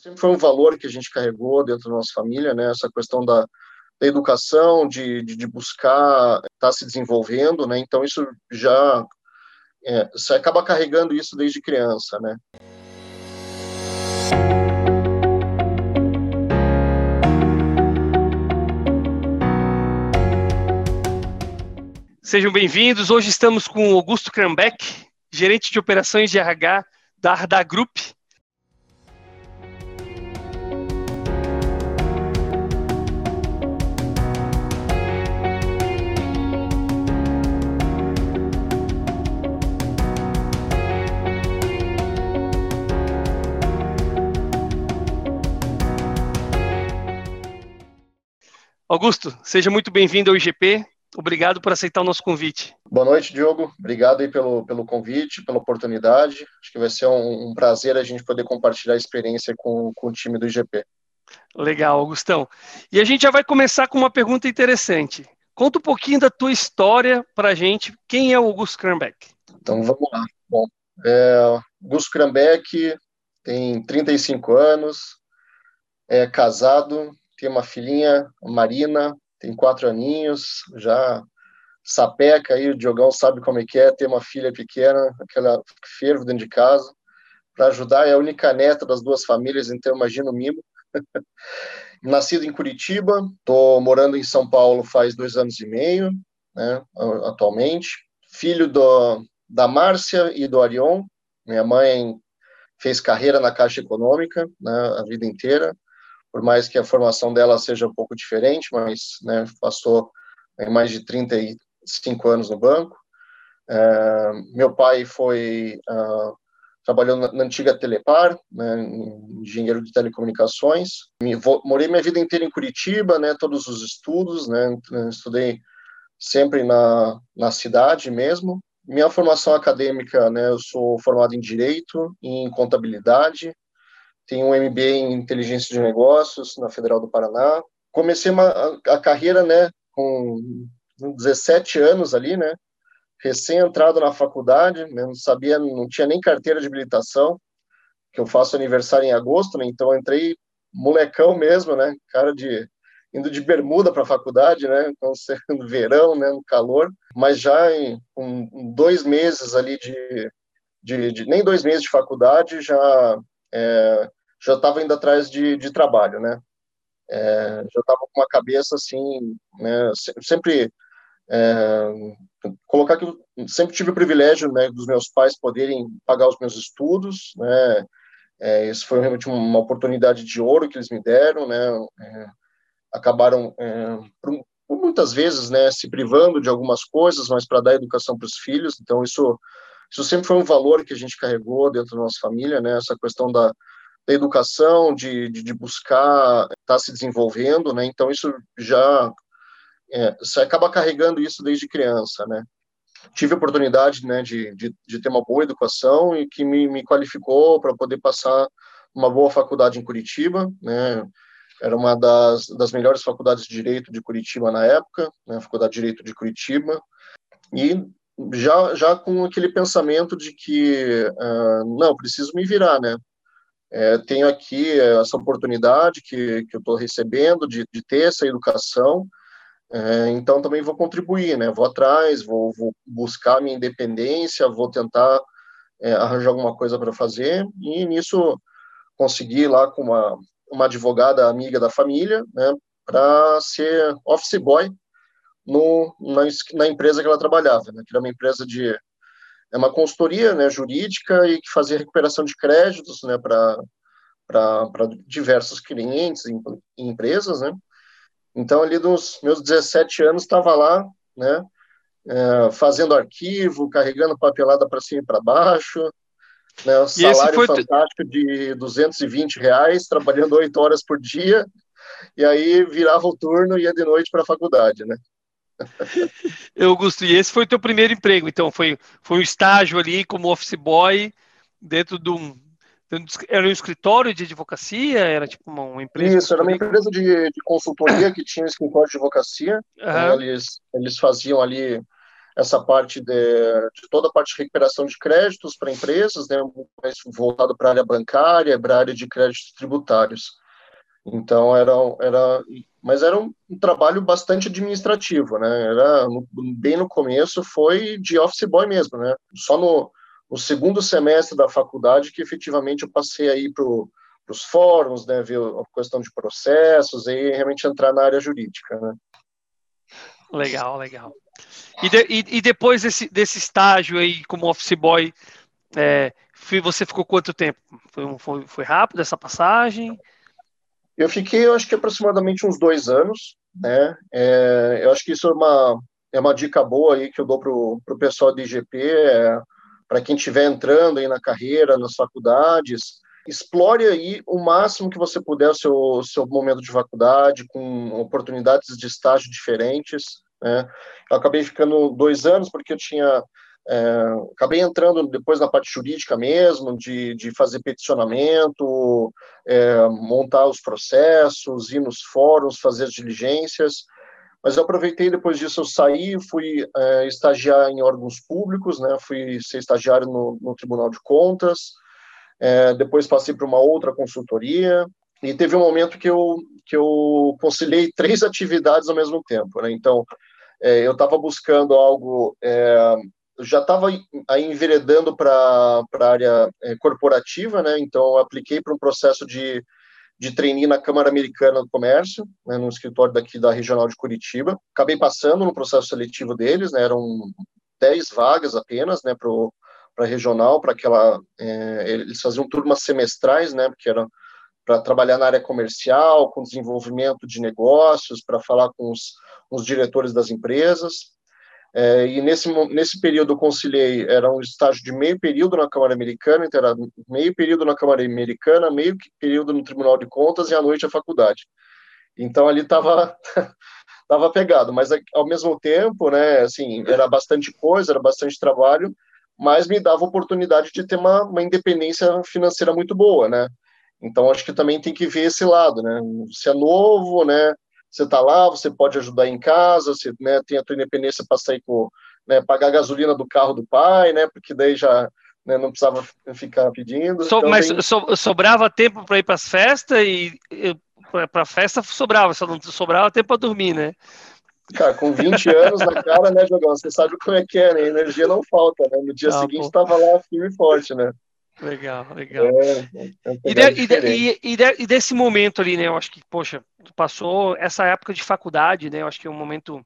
Sempre foi um valor que a gente carregou dentro da nossa família, né? Essa questão da, da educação, de, de, de buscar estar tá se desenvolvendo, né? Então isso já é, você acaba carregando isso desde criança, né? Sejam bem-vindos. Hoje estamos com Augusto Krambeck, gerente de operações de RH da Arda Group. Augusto, seja muito bem-vindo ao IGP. Obrigado por aceitar o nosso convite. Boa noite, Diogo. Obrigado aí pelo, pelo convite, pela oportunidade. Acho que vai ser um, um prazer a gente poder compartilhar a experiência com, com o time do IGP. Legal, Augustão. E a gente já vai começar com uma pergunta interessante. Conta um pouquinho da tua história para a gente. Quem é o Augusto Krambeck? Então, vamos lá. Bom, é, Augusto Krambeck tem 35 anos, é casado, tem uma filhinha, Marina, tem quatro aninhos, já sapeca aí, o Diogão sabe como é que é ter uma filha pequena, aquela fervo dentro de casa, para ajudar, é a única neta das duas famílias, então imagina o mimo. Nascido em Curitiba, estou morando em São Paulo faz dois anos e meio, né, atualmente. Filho do, da Márcia e do Arion. Minha mãe fez carreira na Caixa Econômica né, a vida inteira por mais que a formação dela seja um pouco diferente, mas né, passou mais de 35 anos no banco. É, meu pai foi uh, trabalhou na, na, antiga Telepar, né, engenheiro de telecomunicações. Me, vou, morei minha vida inteira em Curitiba, né, todos os estudos, né, estudei sempre na, na cidade mesmo. Minha formação acadêmica, né, eu sou formado em direito, em contabilidade, tenho um MBA em inteligência de negócios na Federal do Paraná. Comecei uma, a, carreira, né, com 17 anos ali, né, recém entrado na faculdade, né, não sabia, não tinha nem carteira de habilitação, que eu faço aniversário em agosto, né, então entrei molecão mesmo, né, cara de indo de bermuda para a faculdade, né, no verão, né, no calor, mas já em com dois meses ali de, de, de, nem dois meses de faculdade já é, já estava indo atrás de, de trabalho, né? É, já estava com uma cabeça assim, né? Sempre é, colocar que sempre tive o privilégio, né, dos meus pais poderem pagar os meus estudos, né? É, isso foi realmente uma oportunidade de ouro que eles me deram, né? É, acabaram é, por, por muitas vezes, né, se privando de algumas coisas, mas para dar educação para os filhos. Então isso isso sempre foi um valor que a gente carregou dentro da nossa família, né? Essa questão da da educação, de, de, de buscar estar tá se desenvolvendo, né? Então isso já é, você acaba carregando isso desde criança, né? Tive a oportunidade, né, de, de, de ter uma boa educação e que me, me qualificou para poder passar uma boa faculdade em Curitiba, né? Era uma das, das melhores faculdades de direito de Curitiba na época, né? A Faculdade de Direito de Curitiba. E já, já com aquele pensamento de que, uh, não, preciso me virar, né? É, tenho aqui essa oportunidade que, que eu estou recebendo de, de ter essa educação, é, então também vou contribuir, né? Vou atrás, vou, vou buscar minha independência, vou tentar é, arranjar alguma coisa para fazer, e nisso consegui lá com uma, uma advogada amiga da família, né, para ser office boy no, na, na, empresa que ela trabalhava, né, que era uma empresa de é uma consultoria né, jurídica e que fazia recuperação de créditos né, para diversos clientes e empresas. Né? Então, ali dos meus 17 anos, estava lá, né, é, fazendo arquivo, carregando papelada para cima e para baixo, né, salário fantástico de 220 reais, trabalhando oito horas por dia, e aí virava o turno e ia de noite para a faculdade, né? Augusto, e esse foi o teu primeiro emprego, então foi, foi um estágio ali como office boy dentro de um, era um escritório de advocacia? Era tipo uma, empresa? Isso, era uma empresa de, de consultoria que tinha um escritório de advocacia. Uhum. Eles, eles faziam ali essa parte de, de, toda a parte de recuperação de créditos para empresas, né, voltado para a área bancária, para a área de créditos tributários. Então era, era mas era um, um, trabalho bastante administrativo, né? Era no, bem no começo foi de office boy mesmo, né? Só no, no segundo semestre da faculdade que efetivamente eu passei aí para os fóruns, né? Ver a questão de processos e realmente entrar na área jurídica, né? Legal, legal. E, de, e, e, depois desse, desse estágio aí como office boy, é, você ficou quanto tempo? Foi, foi, foi rápido essa passagem? Eu fiquei, eu acho que aproximadamente uns dois anos, né? É, eu acho que isso é uma, é uma dica boa aí que eu dou para o pessoal de IGP, é, para quem estiver entrando aí na carreira, nas faculdades, explore aí o máximo que você puder o seu, seu momento de faculdade, com oportunidades de estágio diferentes, né? Eu acabei ficando dois anos porque eu tinha é, acabei entrando depois na parte jurídica mesmo, de, de fazer peticionamento, é, montar os processos, ir nos fóruns, fazer as diligências. Mas eu aproveitei depois disso, eu saí, fui é, estagiar em órgãos públicos, né? Fui ser estagiário no, no Tribunal de Contas. É, depois passei para uma outra consultoria e teve um momento que eu que eu conciliei três atividades ao mesmo tempo, né? Então é, eu estava buscando algo é, já estava aí enveredando para a área é, corporativa, né? Então, apliquei para um processo de, de trainee na Câmara Americana do Comércio, né, no escritório daqui da Regional de Curitiba. Acabei passando no processo seletivo deles, né? Eram 10 vagas apenas, né? Para a regional, para aquela. É, eles faziam turmas semestrais, né? Porque era para trabalhar na área comercial, com desenvolvimento de negócios, para falar com os, com os diretores das empresas. É, e nesse, nesse período eu conciliei, era um estágio de meio período na Câmara Americana, então era meio período na Câmara Americana, meio período no Tribunal de Contas e à noite a faculdade. Então ali estava tava pegado, mas ao mesmo tempo, né, assim, era bastante coisa, era bastante trabalho, mas me dava oportunidade de ter uma, uma independência financeira muito boa, né? Então acho que também tem que ver esse lado, né? Você é novo, né? Você está lá, você pode ajudar em casa, você né, tem a tua independência para sair com, né, pagar a gasolina do carro do pai, né, porque daí já né, não precisava ficar pedindo. So, então, mas tem... so, sobrava tempo para ir para as festas e, e para a festa sobrava, só não sobrava tempo para dormir, né? Cara, com 20 anos na cara, né, Jogão? Você sabe como é que é, né? A energia não falta, né? No dia ah, seguinte estava lá firme e forte, né? Legal, legal. É, é e, de, e, de, e, de, e, desse momento ali, né? Eu acho que, poxa, passou essa época de faculdade, né? Eu acho que é um momento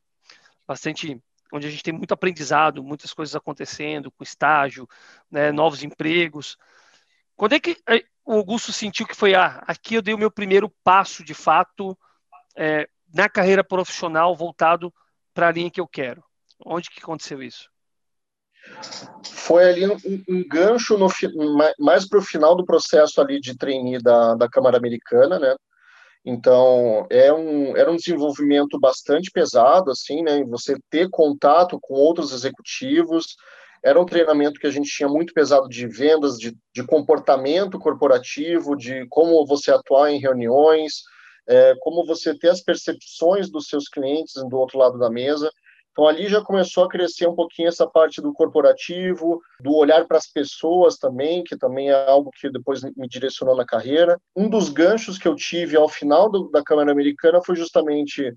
bastante onde a gente tem muito aprendizado, muitas coisas acontecendo, com estágio, né, novos empregos. Quando é que eh, o Augusto sentiu que foi, ah, aqui eu dei o meu primeiro passo, de fato, é, na carreira profissional voltado para a linha que eu quero? Onde que aconteceu isso? Foi ali um, um gancho no, mais para o final do processo ali de trainee da, da Câmara Americana, né? Então, é um, era um desenvolvimento bastante pesado, assim, né? Você ter contato com outros executivos. Era um treinamento que a gente tinha muito pesado de vendas, de, de comportamento corporativo, de como você atuar em reuniões, é, como você ter as percepções dos seus clientes do outro lado da mesa. Então, ali já começou a crescer um pouquinho essa parte do corporativo, do olhar para as pessoas também, que também é algo que depois me direcionou na carreira. Um dos ganchos que eu tive ao final do, da Câmara Americana foi justamente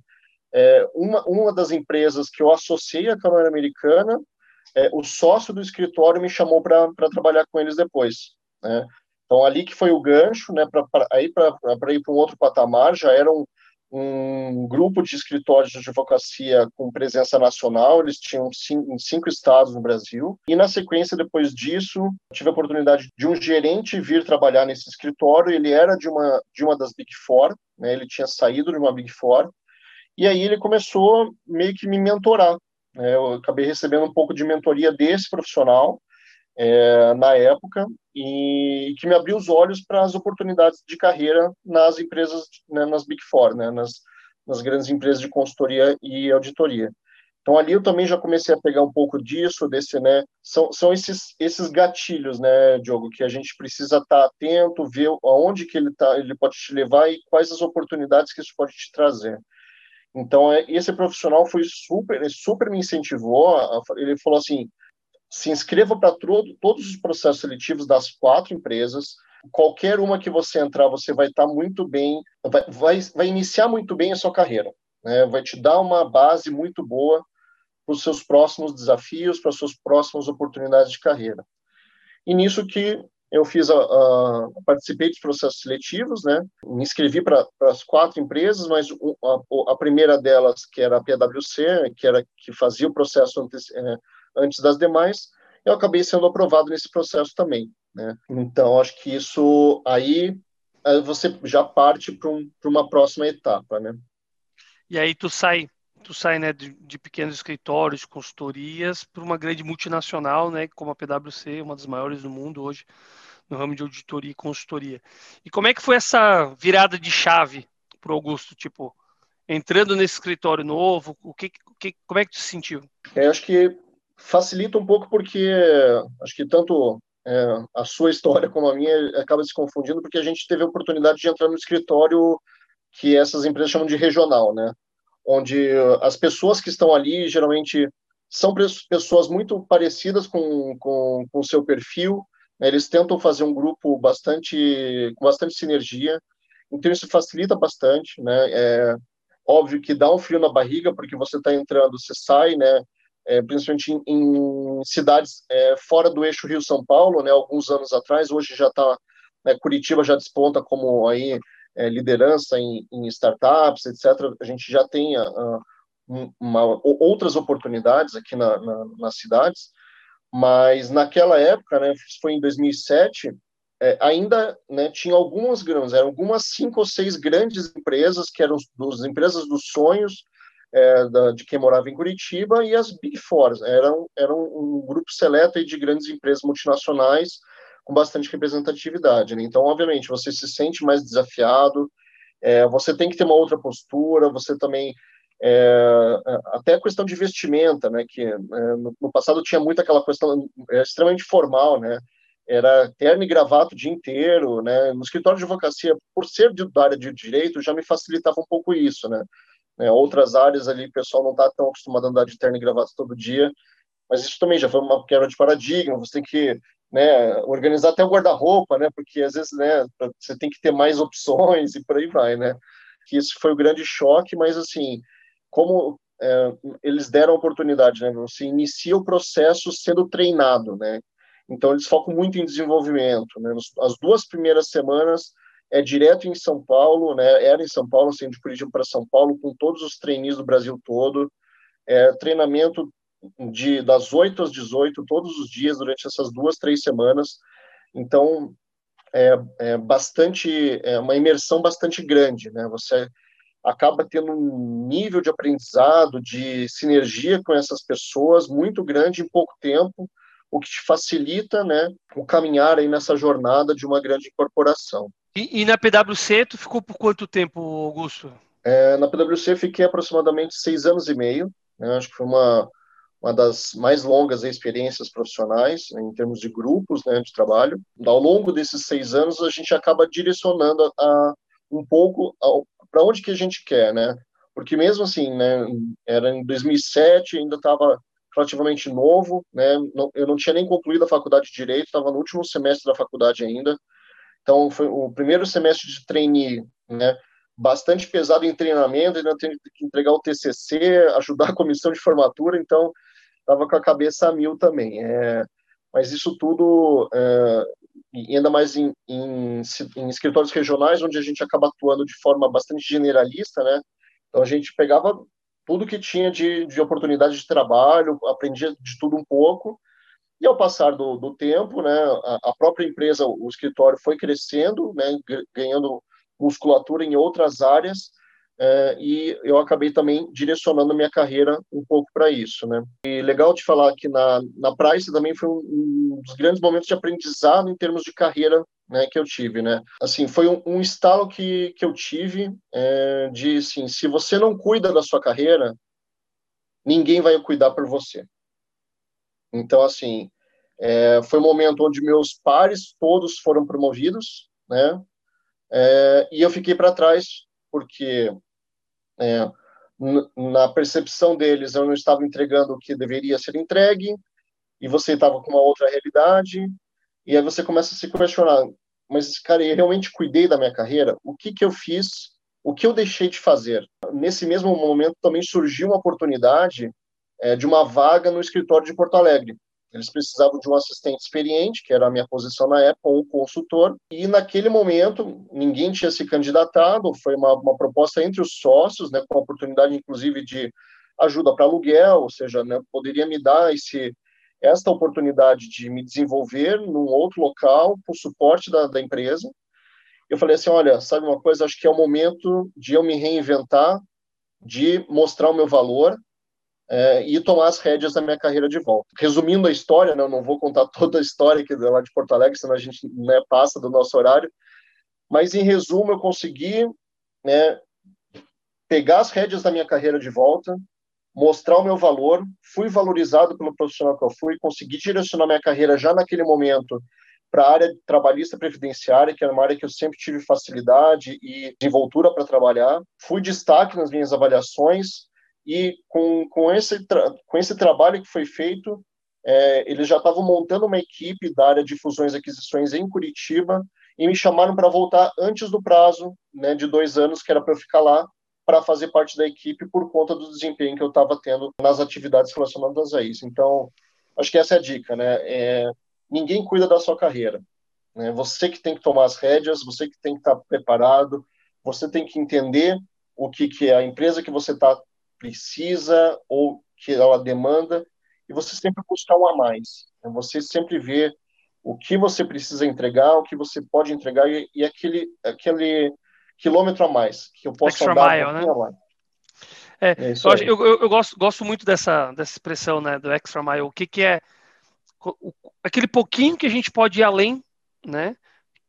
é, uma, uma das empresas que eu associei à Câmara Americana, é, o sócio do escritório me chamou para trabalhar com eles depois. Né? Então, ali que foi o gancho, né, para ir para um outro patamar, já eram um grupo de escritórios de advocacia com presença nacional, eles tinham cinco, cinco estados no Brasil, e na sequência, depois disso, tive a oportunidade de um gerente vir trabalhar nesse escritório, ele era de uma, de uma das Big Four, né, ele tinha saído de uma Big Four, e aí ele começou meio que me mentorar, né, eu acabei recebendo um pouco de mentoria desse profissional, é, na época e que me abriu os olhos para as oportunidades de carreira nas empresas, né, nas Big Four, né, nas, nas grandes empresas de consultoria e auditoria. Então ali eu também já comecei a pegar um pouco disso, desse, né, são, são esses, esses gatilhos, né, Diogo, que a gente precisa estar tá atento, ver aonde que ele tá, ele pode te levar e quais as oportunidades que isso pode te trazer. Então, é, esse profissional foi super, super me incentivou. Ele falou assim: se inscreva para todos os processos seletivos das quatro empresas. Qualquer uma que você entrar, você vai estar tá muito bem, vai, vai, vai, iniciar muito bem a sua carreira. Né? Vai te dar uma base muito boa para os seus próximos desafios, para as suas próximas oportunidades de carreira. E nisso que eu fiz a, a, participei dos processos seletivos, né? Me inscrevi para as quatro empresas, mas a, a, primeira delas, que era a PwC, que era que fazia o processo antes, é, antes das demais, eu acabei sendo aprovado nesse processo também, né? Então acho que isso aí você já parte para um, uma próxima etapa, né? E aí tu sai tu sai né, de, de pequenos escritórios, consultorias, para uma grande multinacional, né, como a PwC, uma das maiores do mundo hoje no ramo de auditoria e consultoria. E como é que foi essa virada de chave para o Augusto? Tipo, entrando nesse escritório novo, o que, o que, como é que tu se sentiu? É, acho que facilita um pouco porque acho que tanto é, a sua história como a minha acaba se confundindo porque a gente teve a oportunidade de entrar no escritório que essas empresas chamam de regional, né? onde as pessoas que estão ali geralmente são pessoas muito parecidas com com o seu perfil, né? eles tentam fazer um grupo bastante com bastante sinergia, então isso facilita bastante, né? É óbvio que dá um frio na barriga porque você está entrando, você sai, né? É, principalmente em, em cidades é, fora do eixo Rio São Paulo, né? Alguns anos atrás, hoje já está né, Curitiba já desponta como aí é, liderança em, em, startups, etc., a gente já tem uh, uma, outras oportunidades aqui na, na, nas cidades, mas naquela época, né, foi em 2007, é, ainda né, tinha algumas grandes, eram algumas cinco ou seis grandes empresas, que eram as empresas dos sonhos é, da, de quem morava em Curitiba, e as Big Four, eram, eram um grupo seleto de grandes empresas multinacionais, com bastante representatividade. Né? Então, obviamente, você se sente mais desafiado, é, você tem que ter uma outra postura, você também é, até a questão de vestimenta, né, que é, no, no, passado tinha muito aquela questão é, extremamente formal, né, era terno e gravata o dia inteiro, né, no escritório de advocacia, por ser de, da área de direito, já me facilitava um pouco isso, né, é, outras áreas ali, o pessoal não está tão acostumado a andar de terno e gravata todo dia, mas isso também já foi uma quebra de paradigma, você tem que né, organizar até o guarda-roupa, né, porque às vezes, né, você tem que ter mais opções e por aí vai, né, que isso foi o grande choque, mas assim, como é, eles deram a oportunidade, né, você inicia o processo sendo treinado, né, então eles focam muito em desenvolvimento, né, as duas primeiras semanas é direto em São Paulo, né, era em São Paulo, sendo de Curitiba para São Paulo, com todos os trainees do Brasil todo, é, treinamento de das 8 às 18 todos os dias durante essas duas três semanas. Então é, é bastante é uma imersão bastante grande né? Você acaba tendo um nível de aprendizado de sinergia com essas pessoas muito grande em pouco tempo o que te facilita né o caminhar aí nessa jornada de uma grande corporação e, e na PwC tu ficou por quanto tempo Augusto é, na PwC fiquei aproximadamente seis anos e meio né, acho que foi uma uma das mais longas experiências profissionais né, em termos de grupos né, de trabalho. Ao longo desses seis anos, a gente acaba direcionando a, a um pouco para onde que a gente quer, né? Porque mesmo assim, né, era em 2007, ainda estava relativamente novo, né? Não, eu não tinha nem concluído a faculdade de direito, estava no último semestre da faculdade ainda. Então, foi o primeiro semestre de trainee, né? Bastante pesado em treinamento, ainda tenho que entregar o TCC, ajudar a comissão de formatura, então estava com a cabeça a mil também. É, mas isso tudo, é, ainda mais em, em, em, escritórios regionais, onde a gente acaba atuando de forma bastante generalista, né? Então a gente pegava tudo que tinha de, de oportunidade de trabalho, aprendia de tudo um pouco, e ao passar do, do tempo, né, a, a, própria empresa, o escritório foi crescendo, né, ganhando musculatura em outras áreas, é, e eu acabei também direcionando minha carreira um pouco para isso, né? E legal de falar que na, na Price também foi um, um, dos grandes momentos de aprendizado em termos de carreira né, que eu tive, né? Assim, foi um, um estalo que, que eu tive é, de, assim, se você não cuida da sua carreira, ninguém vai cuidar por você. Então, assim, é, foi um momento onde meus pares todos foram promovidos, né? É, e eu fiquei para trás porque é, na percepção deles, eu não estava entregando o que deveria ser entregue, e você estava com uma outra realidade, e aí você começa a se questionar, mas, cara, eu realmente cuidei da minha carreira? O que que eu fiz? O que eu deixei de fazer? Nesse mesmo momento também surgiu uma oportunidade é, de uma vaga no escritório de Porto Alegre. Eles precisavam de um assistente experiente, que era a minha posição na época, ou um consultor, e naquele momento ninguém tinha se candidatado, foi uma, uma proposta entre os sócios, né, com a oportunidade, inclusive, de ajuda para aluguel, ou seja, né, poderia me dar esse, esta oportunidade de me desenvolver num outro local, com suporte da, da empresa. Eu falei assim, olha, sabe uma coisa, acho que é o momento de eu me reinventar, de mostrar o meu valor, é, e tomar as rédeas da minha carreira de volta. Resumindo a história, né, eu não vou contar toda a história aqui lá de Porto Alegre, senão a gente né, passa do nosso horário, mas em resumo eu consegui né, pegar as rédeas da minha carreira de volta, mostrar o meu valor, fui valorizado pelo profissional que eu fui, consegui direcionar minha carreira já naquele momento para a área trabalhista previdenciária, que era uma área que eu sempre tive facilidade e desenvoltura para trabalhar. Fui destaque nas minhas avaliações, e com, com, esse, com esse trabalho que foi feito, é, eles já estavam montando uma equipe da área de fusões e aquisições em Curitiba e me chamaram para voltar antes do prazo né, de dois anos, que era para eu ficar lá, para fazer parte da equipe por conta do desempenho que eu estava tendo nas atividades relacionadas a isso. Então, acho que essa é a dica, né? É, ninguém cuida da sua carreira. Né? Você que tem que tomar as rédeas, você que tem que estar tá preparado, você tem que entender o que, que é a empresa que você está precisa ou que ela demanda, e você sempre buscar um a mais. Né? Você sempre vê o que você precisa entregar, o que você pode entregar e, e aquele, aquele quilômetro a mais que eu posso Extra andar mile, um né? É, é eu, eu, eu, gosto, gosto muito dessa, dessa expressão, né, do extra mile. O que, que é o, aquele pouquinho que a gente pode ir além, né,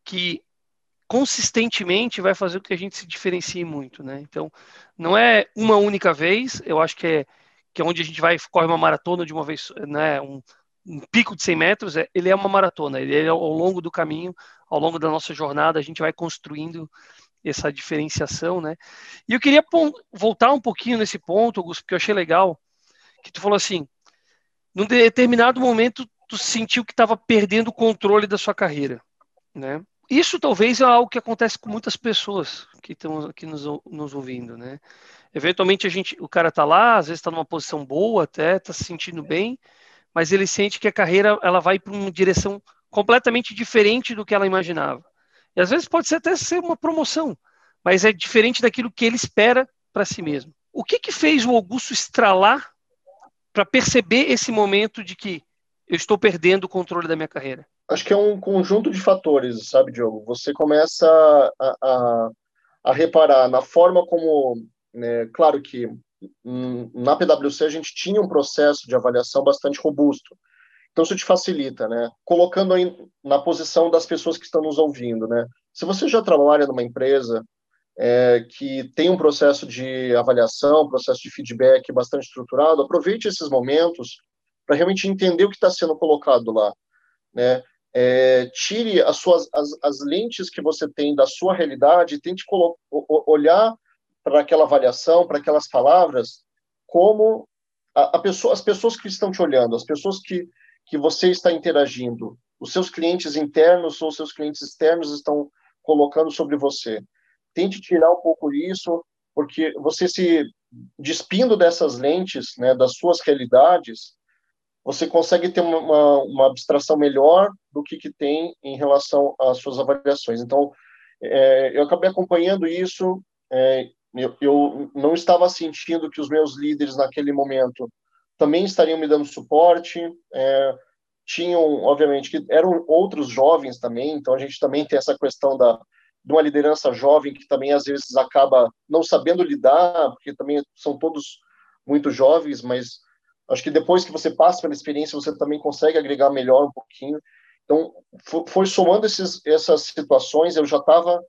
que consistentemente vai fazer com que a gente se diferencie muito, né? Então, não é uma única vez, eu acho que é, que é onde a gente vai, corre uma maratona de uma vez, né? Um, um pico de 100 metros, é, ele é uma maratona, ele é ao longo do caminho, ao longo da nossa jornada, a gente vai construindo essa diferenciação, né? E eu queria voltar um pouquinho nesse ponto, Augusto, porque eu achei legal, que tu falou assim, num determinado momento tu sentiu que estava perdendo o controle da sua carreira, né? Isso talvez é algo que acontece com muitas pessoas que estão aqui nos, nos ouvindo, né? Eventualmente a gente, o cara está lá, às vezes está numa posição boa até, está se sentindo bem, mas ele sente que a carreira ela vai para uma direção completamente diferente do que ela imaginava. E às vezes pode ser até ser uma promoção, mas é diferente daquilo que ele espera para si mesmo. O que que fez o Augusto estralar para perceber esse momento de que eu estou perdendo o controle da minha carreira? Acho que é um conjunto de fatores, sabe, Diogo? Você começa a, a, a reparar na forma como, né, claro que na PwC a gente tinha um processo de avaliação bastante robusto. Então isso te facilita, né? Colocando aí na posição das pessoas que estão nos ouvindo, né? Se você já trabalha numa empresa é, que tem um processo de avaliação, processo de feedback bastante estruturado, aproveite esses momentos para realmente entender o que está sendo colocado lá, né? É, tire as suas as, as, lentes que você tem da sua realidade e tente olhar para aquela avaliação, para aquelas palavras, como a, a, pessoa, as pessoas que estão te olhando, as pessoas que, que você está interagindo, os seus clientes internos ou seus clientes externos estão colocando sobre você. Tente tirar um pouco isso, porque você se despindo dessas lentes, né, das suas realidades, você consegue ter uma, uma abstração melhor do que, que tem em relação às suas avaliações. Então, é, eu acabei acompanhando isso, é, eu, eu, não estava sentindo que os meus líderes naquele momento também estariam me dando suporte, é, tinham, obviamente, que eram outros jovens também, então a gente também tem essa questão da, de uma liderança jovem que também às vezes acaba não sabendo lidar, porque também são todos muito jovens, mas Acho que depois que você passa pela experiência, você também consegue agregar melhor um pouquinho. Então, foi somando esses, essas situações, eu já estava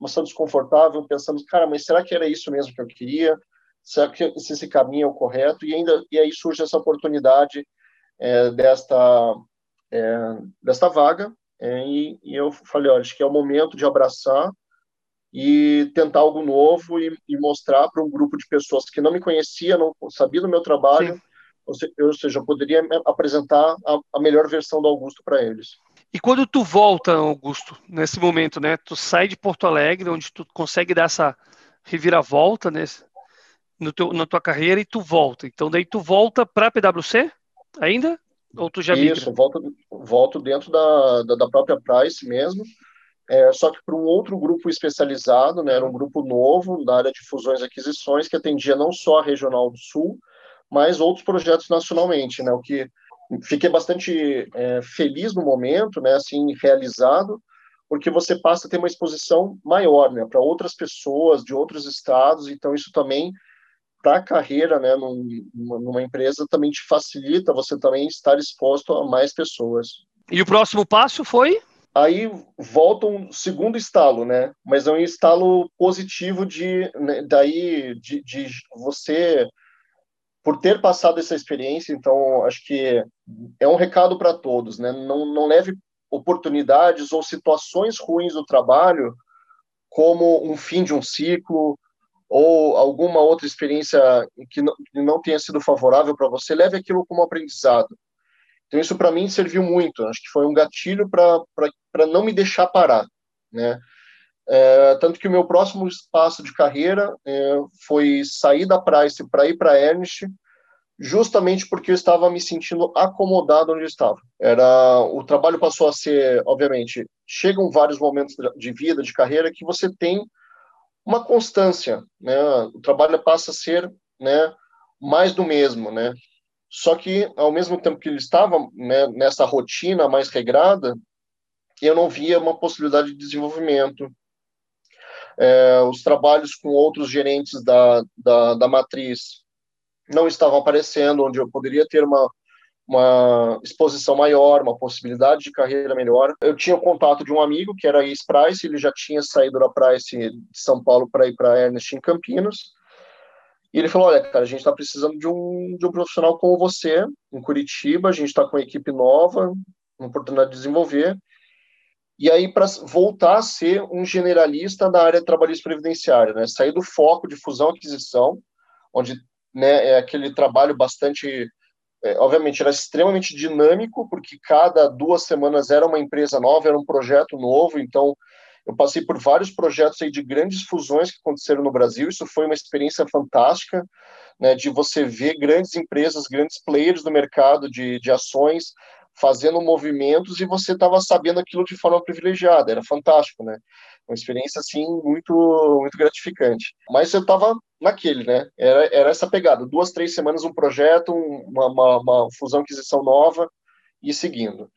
bastante desconfortável, pensando, cara, mas será que era isso mesmo que eu queria? Será que esse caminho é o correto? E ainda e aí surge essa oportunidade é, desta é, desta vaga é, e, e, eu falei, olha, acho que é o momento de abraçar e tentar algo novo e, e mostrar para um grupo de pessoas que não me conhecia, não sabia do meu trabalho, se, ou seja, eu poderia apresentar a, a melhor versão do Augusto para eles. E quando tu volta, Augusto, nesse momento, né? Tu sai de Porto Alegre, onde tu consegue dar essa reviravolta nesse, no teu, na tua carreira e tu volta. Então daí tu volta para a PwC ainda? Ou tu já Isso, volto, volto dentro da, da, da própria Price mesmo, é, só que para um outro grupo especializado, né, era um grupo novo da área de fusões e aquisições que atendia não só a Regional do Sul, mas outros projetos nacionalmente, né, o que fiquei bastante é, feliz no momento, né, assim, realizado, porque você passa a ter uma exposição maior, né, para outras pessoas de outros estados, então isso também para a carreira, né, numa, numa empresa também te facilita você também estar exposto a mais pessoas. E o próximo passo foi? Aí volta um segundo estalo, né? Mas é um estalo positivo de né, daí de, de você por ter passado essa experiência, então acho que é um recado para todos, né? Não, não leve oportunidades ou situações ruins do trabalho como um fim de um ciclo ou alguma outra experiência que não, que não tenha sido favorável para você, leve aquilo como aprendizado. Então isso para mim serviu muito, acho que foi um gatilho para não me deixar parar, né? É, tanto que o meu próximo espaço de carreira é, foi sair da Price para ir para Ernst, justamente porque eu estava me sentindo acomodado onde eu estava. Era o trabalho passou a ser, obviamente, chegam vários momentos de vida, de carreira que você tem uma constância, né? O trabalho passa a ser, né, mais do mesmo, né? Só que ao mesmo tempo que ele estava né, nessa rotina mais regrada, eu não via uma possibilidade de desenvolvimento, é, os trabalhos com outros gerentes da, da, da, matriz não estavam aparecendo, onde eu poderia ter uma, uma exposição maior, uma possibilidade de carreira melhor. Eu tinha o contato de um amigo que era ex-Price, ele já tinha saído da Price de São Paulo para ir para Ernest em Campinas, e ele falou: Olha, cara, a gente está precisando de um, de um profissional como você, em Curitiba, a gente está com uma equipe nova, uma oportunidade de desenvolver, e aí para voltar a ser um generalista da área trabalhista previdenciária, né? Sair do foco de fusão aquisição, onde né, é aquele trabalho bastante, é, obviamente era extremamente dinâmico, porque cada duas semanas era uma empresa nova, era um projeto novo, então eu passei por vários projetos aí de grandes fusões que aconteceram no Brasil, isso foi uma experiência fantástica, né, de você ver grandes empresas, grandes players do mercado de, de ações fazendo movimentos e você estava sabendo aquilo de forma privilegiada, era fantástico, né? Uma experiência, assim, muito, muito gratificante. Mas eu estava naquele, né? Era, era essa pegada, duas, três semanas um projeto, uma, uma, uma fusão, aquisição nova e seguindo.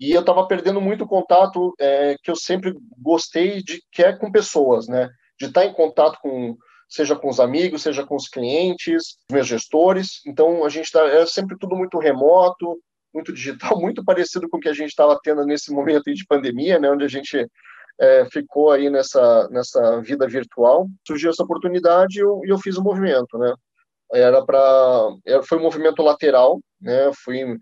E eu estava perdendo muito contato é, que eu sempre gostei de, que é com pessoas, né? De estar tá em contato com, seja com os amigos, seja com os clientes, meus gestores. Então, a gente está, é sempre tudo muito remoto, muito digital, muito parecido com o que a gente estava tendo nesse momento de pandemia, né, onde a gente é, ficou aí nessa, nessa vida virtual. Surgiu essa oportunidade e eu, eu fiz o um movimento, né? Era para, foi um movimento lateral, né? Fui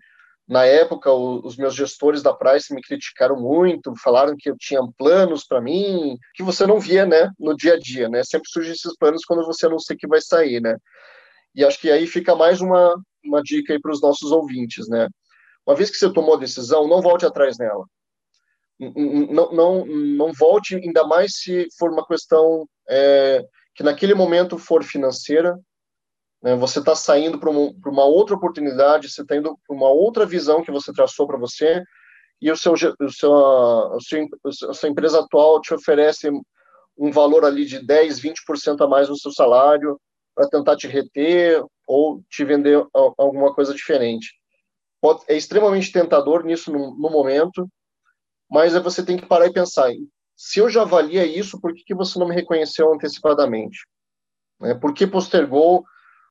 na época, os meus gestores da Price me criticaram muito, falaram que eu tinha planos para mim, que você não via, né, no dia a dia, né? Sempre surgem esses planos quando você não sei que vai sair, né? E acho que aí fica mais uma, uma dica aí para os nossos ouvintes, né? Uma vez que você tomou a decisão, não volte atrás nela. Não, não, não volte, ainda mais se for uma questão é, que naquele momento for financeira, né, você está saindo para uma, uma, outra oportunidade, você está indo para uma outra visão que você traçou para você, e o seu, o seu, a, a sua empresa atual te oferece um valor ali de 10, 20% a mais no seu salário para tentar te reter ou te vender alguma coisa diferente pode, é extremamente tentador nisso no, no, momento, mas você tem que parar e pensar: se eu já valia isso, por que, que você não me reconheceu antecipadamente? Né? Por que postergou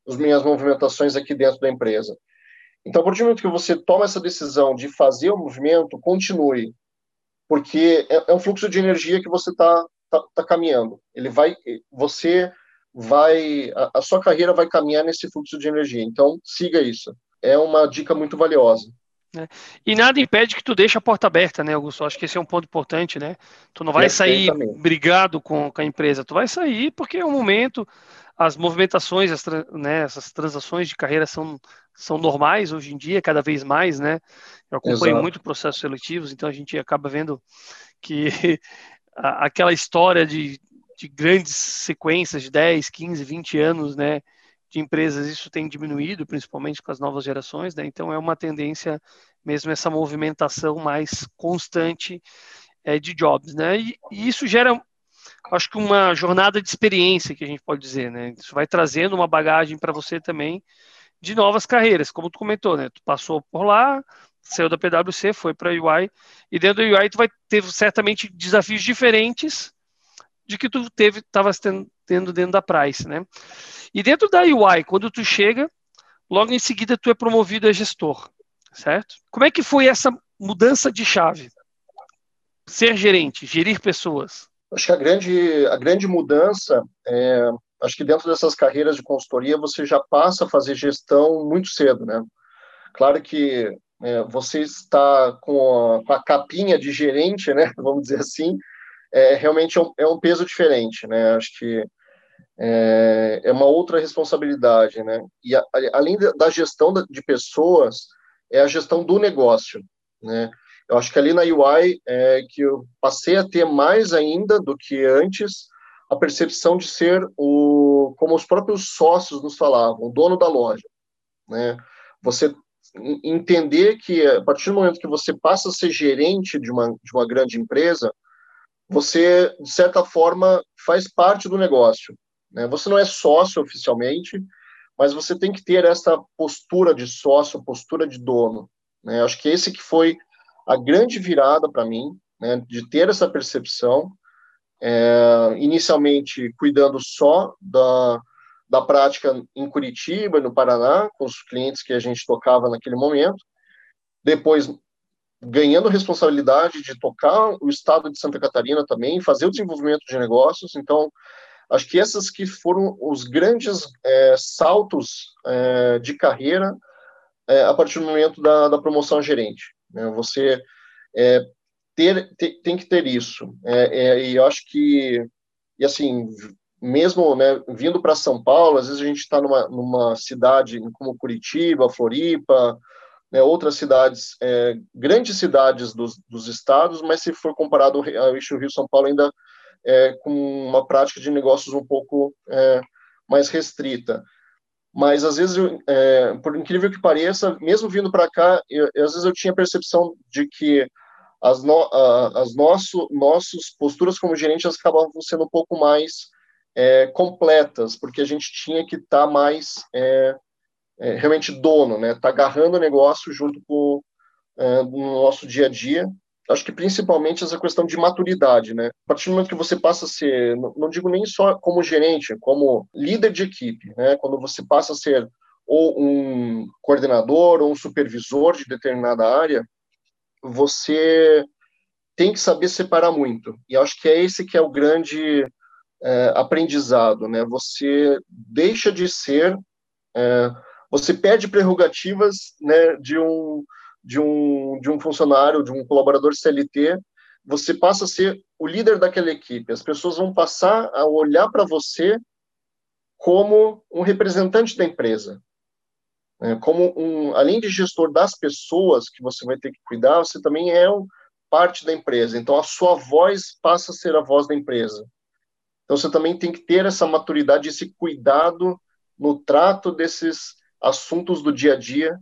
as minhas movimentações aqui dentro da empresa? Então, a partir do momento que você toma essa decisão de fazer o movimento, continue, porque é, é um fluxo de energia que você está tá, tá caminhando. Ele vai, você vai, a, a, sua carreira vai caminhar nesse fluxo de energia. Então, siga isso é uma dica muito valiosa. Né? E nada impede que tu deixe a porta aberta, né, Augusto? Acho que esse é um ponto importante, né? Tu não vai sair brigado com, com, a empresa, tu vai sair porque é um momento, as movimentações, as, né, essas transações de carreira são, são normais hoje em dia, cada vez mais, né? Eu acompanho Exato. muito processos seletivos, então a gente acaba vendo que aquela história de, de grandes sequências de 10, 15, 20 anos, né? De empresas isso tem diminuído, principalmente com as novas gerações, né? então é uma tendência mesmo essa movimentação mais constante é, de jobs, né? E, e, isso gera, acho que uma jornada de experiência que a gente pode dizer, né? Isso vai trazendo uma bagagem para você também de novas carreiras, como tu comentou, né? Tu passou por lá, saiu da PwC, foi para a UI e dentro da UI tu vai ter certamente desafios diferentes de que tu teve, estava tendo dentro da Price, né? E dentro da UI, quando tu chega, logo em seguida tu é promovido a gestor, certo? Como é que foi essa mudança de chave? Ser gerente, gerir pessoas. Acho que a grande, a grande mudança é, acho que dentro dessas carreiras de consultoria você já passa a fazer gestão muito cedo, né? Claro que é, você está com a, com a, capinha de gerente, né? Vamos dizer assim, é, realmente é um, é um peso diferente, né? Acho que é, é uma outra responsabilidade, né? E a, além da gestão de pessoas, é a gestão do negócio, né? Eu acho que ali na UI é que eu passei a ter mais ainda do que antes a percepção de ser o como os próprios sócios nos falavam, o dono da loja, né? Você entender que a partir do momento que você passa a ser gerente de uma de uma grande empresa, você de certa forma faz parte do negócio, né? Você não é sócio oficialmente, mas você tem que ter essa postura de sócio, postura de dono. Né? Acho que esse que foi a grande virada para mim, né? de ter essa percepção, é, inicialmente cuidando só da, da prática em Curitiba no Paraná, com os clientes que a gente tocava naquele momento, depois ganhando responsabilidade de tocar o estado de Santa Catarina também, fazer o desenvolvimento de negócios, então Acho que essas que foram os grandes é, saltos é, de carreira é, a partir do momento da, da promoção gerente. Né? Você é, ter, tem que ter isso. É, é, e eu acho que, e assim, mesmo né, vindo para São Paulo, às vezes a gente está numa, numa cidade como Curitiba, Floripa, né, outras cidades, grandes cidades dos, dos estados, mas se for comparado ao eixo Rio-São Paulo, ainda é, com uma prática de negócios um pouco é, mais restrita. Mas, às vezes, é, por incrível que pareça, mesmo vindo para cá, eu, às vezes eu tinha a percepção de que as, no, as nosso, nossas posturas como gerentes acabavam sendo um pouco mais é, completas, porque a gente tinha que estar tá mais é, é, realmente dono, né? Tá agarrando o negócio junto com no nosso dia a dia acho que principalmente essa questão de maturidade, né? A partir do momento que você passa a ser, não digo nem só como gerente, como líder de equipe, né? Quando você passa a ser ou um coordenador ou um supervisor de determinada área, você tem que saber separar muito. E acho que é esse que é o grande é, aprendizado, né? Você deixa de ser, é, você perde prerrogativas, né, de um de um, de um funcionário, de um colaborador CLT, você passa a ser o líder daquela equipe. As pessoas vão passar a olhar para você como um representante da empresa. É, como um, além de gestor das pessoas que você vai ter que cuidar, você também é um, parte da empresa. Então, a sua voz passa a ser a voz da empresa. Então, você também tem que ter essa maturidade, esse cuidado no trato desses assuntos do dia a dia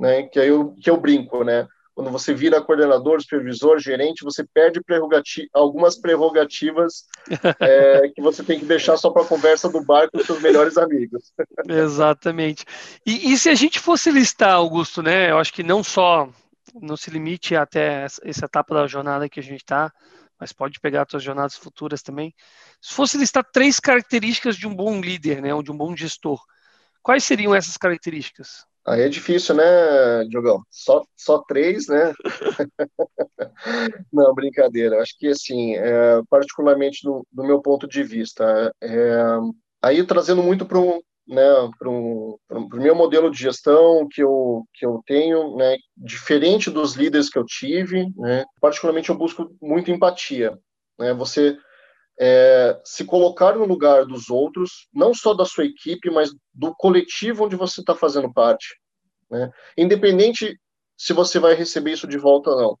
né? Que eu que eu brinco, né? Quando você vira coordenador, supervisor, gerente, você perde prerrogati algumas prerrogativas é, que você tem que deixar só para a conversa do bar com os seus melhores amigos. Exatamente. E, e, se a gente fosse listar, Augusto, né? Eu acho que não só não se limite até essa etapa da jornada que a gente está, mas pode pegar suas jornadas futuras também. Se fosse listar três características de um bom líder, né, ou de um bom gestor, quais seriam essas características? Aí é difícil, né, Diogão? Só, só três, né? Não, brincadeira. Acho que, assim, é, particularmente do, do, meu ponto de vista, é, aí trazendo muito para um, né, para o meu modelo de gestão que eu, que eu tenho, né, diferente dos líderes que eu tive, né, particularmente eu busco muito empatia. Né, você é, se colocar no lugar dos outros, não só da sua equipe, mas do coletivo onde você está fazendo parte. Né, independente se você vai receber isso de volta ou não.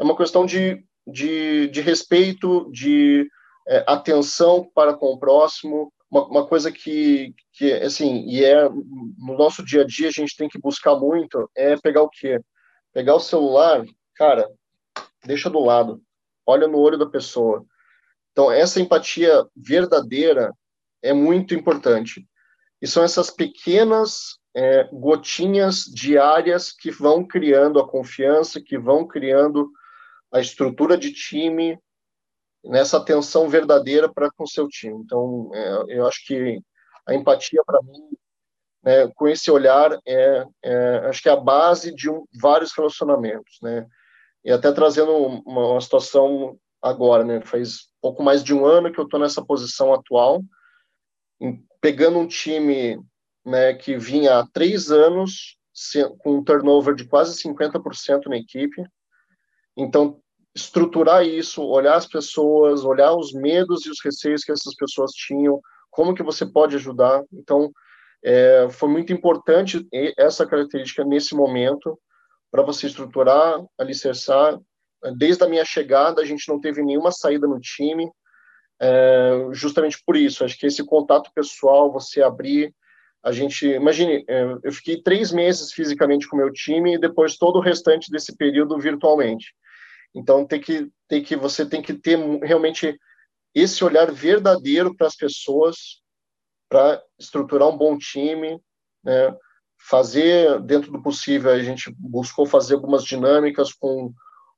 É uma questão de, de, de respeito, de é, atenção para com o próximo, uma, uma, coisa que, que, assim, e é no nosso dia a dia a gente tem que buscar muito é pegar o quê? Pegar o celular, cara, deixa do lado, olha no olho da pessoa. Então, essa empatia verdadeira é muito importante. E são essas pequenas é, gotinhas diárias que vão criando a confiança, que vão criando a estrutura de time, nessa atenção verdadeira para com seu time. Então, é, eu acho que a empatia para mim, né, com esse olhar, é, é, acho que é a base de um, vários relacionamentos, né? E até trazendo uma, uma situação agora, né? Faz pouco mais de um ano que eu estou nessa posição atual, pegando um time né, que vinha há três anos com um turnover de quase 50% na equipe. Então, estruturar isso, olhar as pessoas, olhar os medos e os receios que essas pessoas tinham, como que você pode ajudar. Então, é, foi muito importante essa característica nesse momento para você estruturar, alicerçar. Desde a minha chegada, a gente não teve nenhuma saída no time, é, justamente por isso. Acho que esse contato pessoal, você abrir, a gente, imagine, é, eu fiquei três meses fisicamente com o meu time e depois todo o restante desse período virtualmente. Então tem que tem que você tem que ter realmente esse olhar verdadeiro para as pessoas para estruturar um bom time, né? Fazer dentro do possível a gente buscou fazer algumas dinâmicas com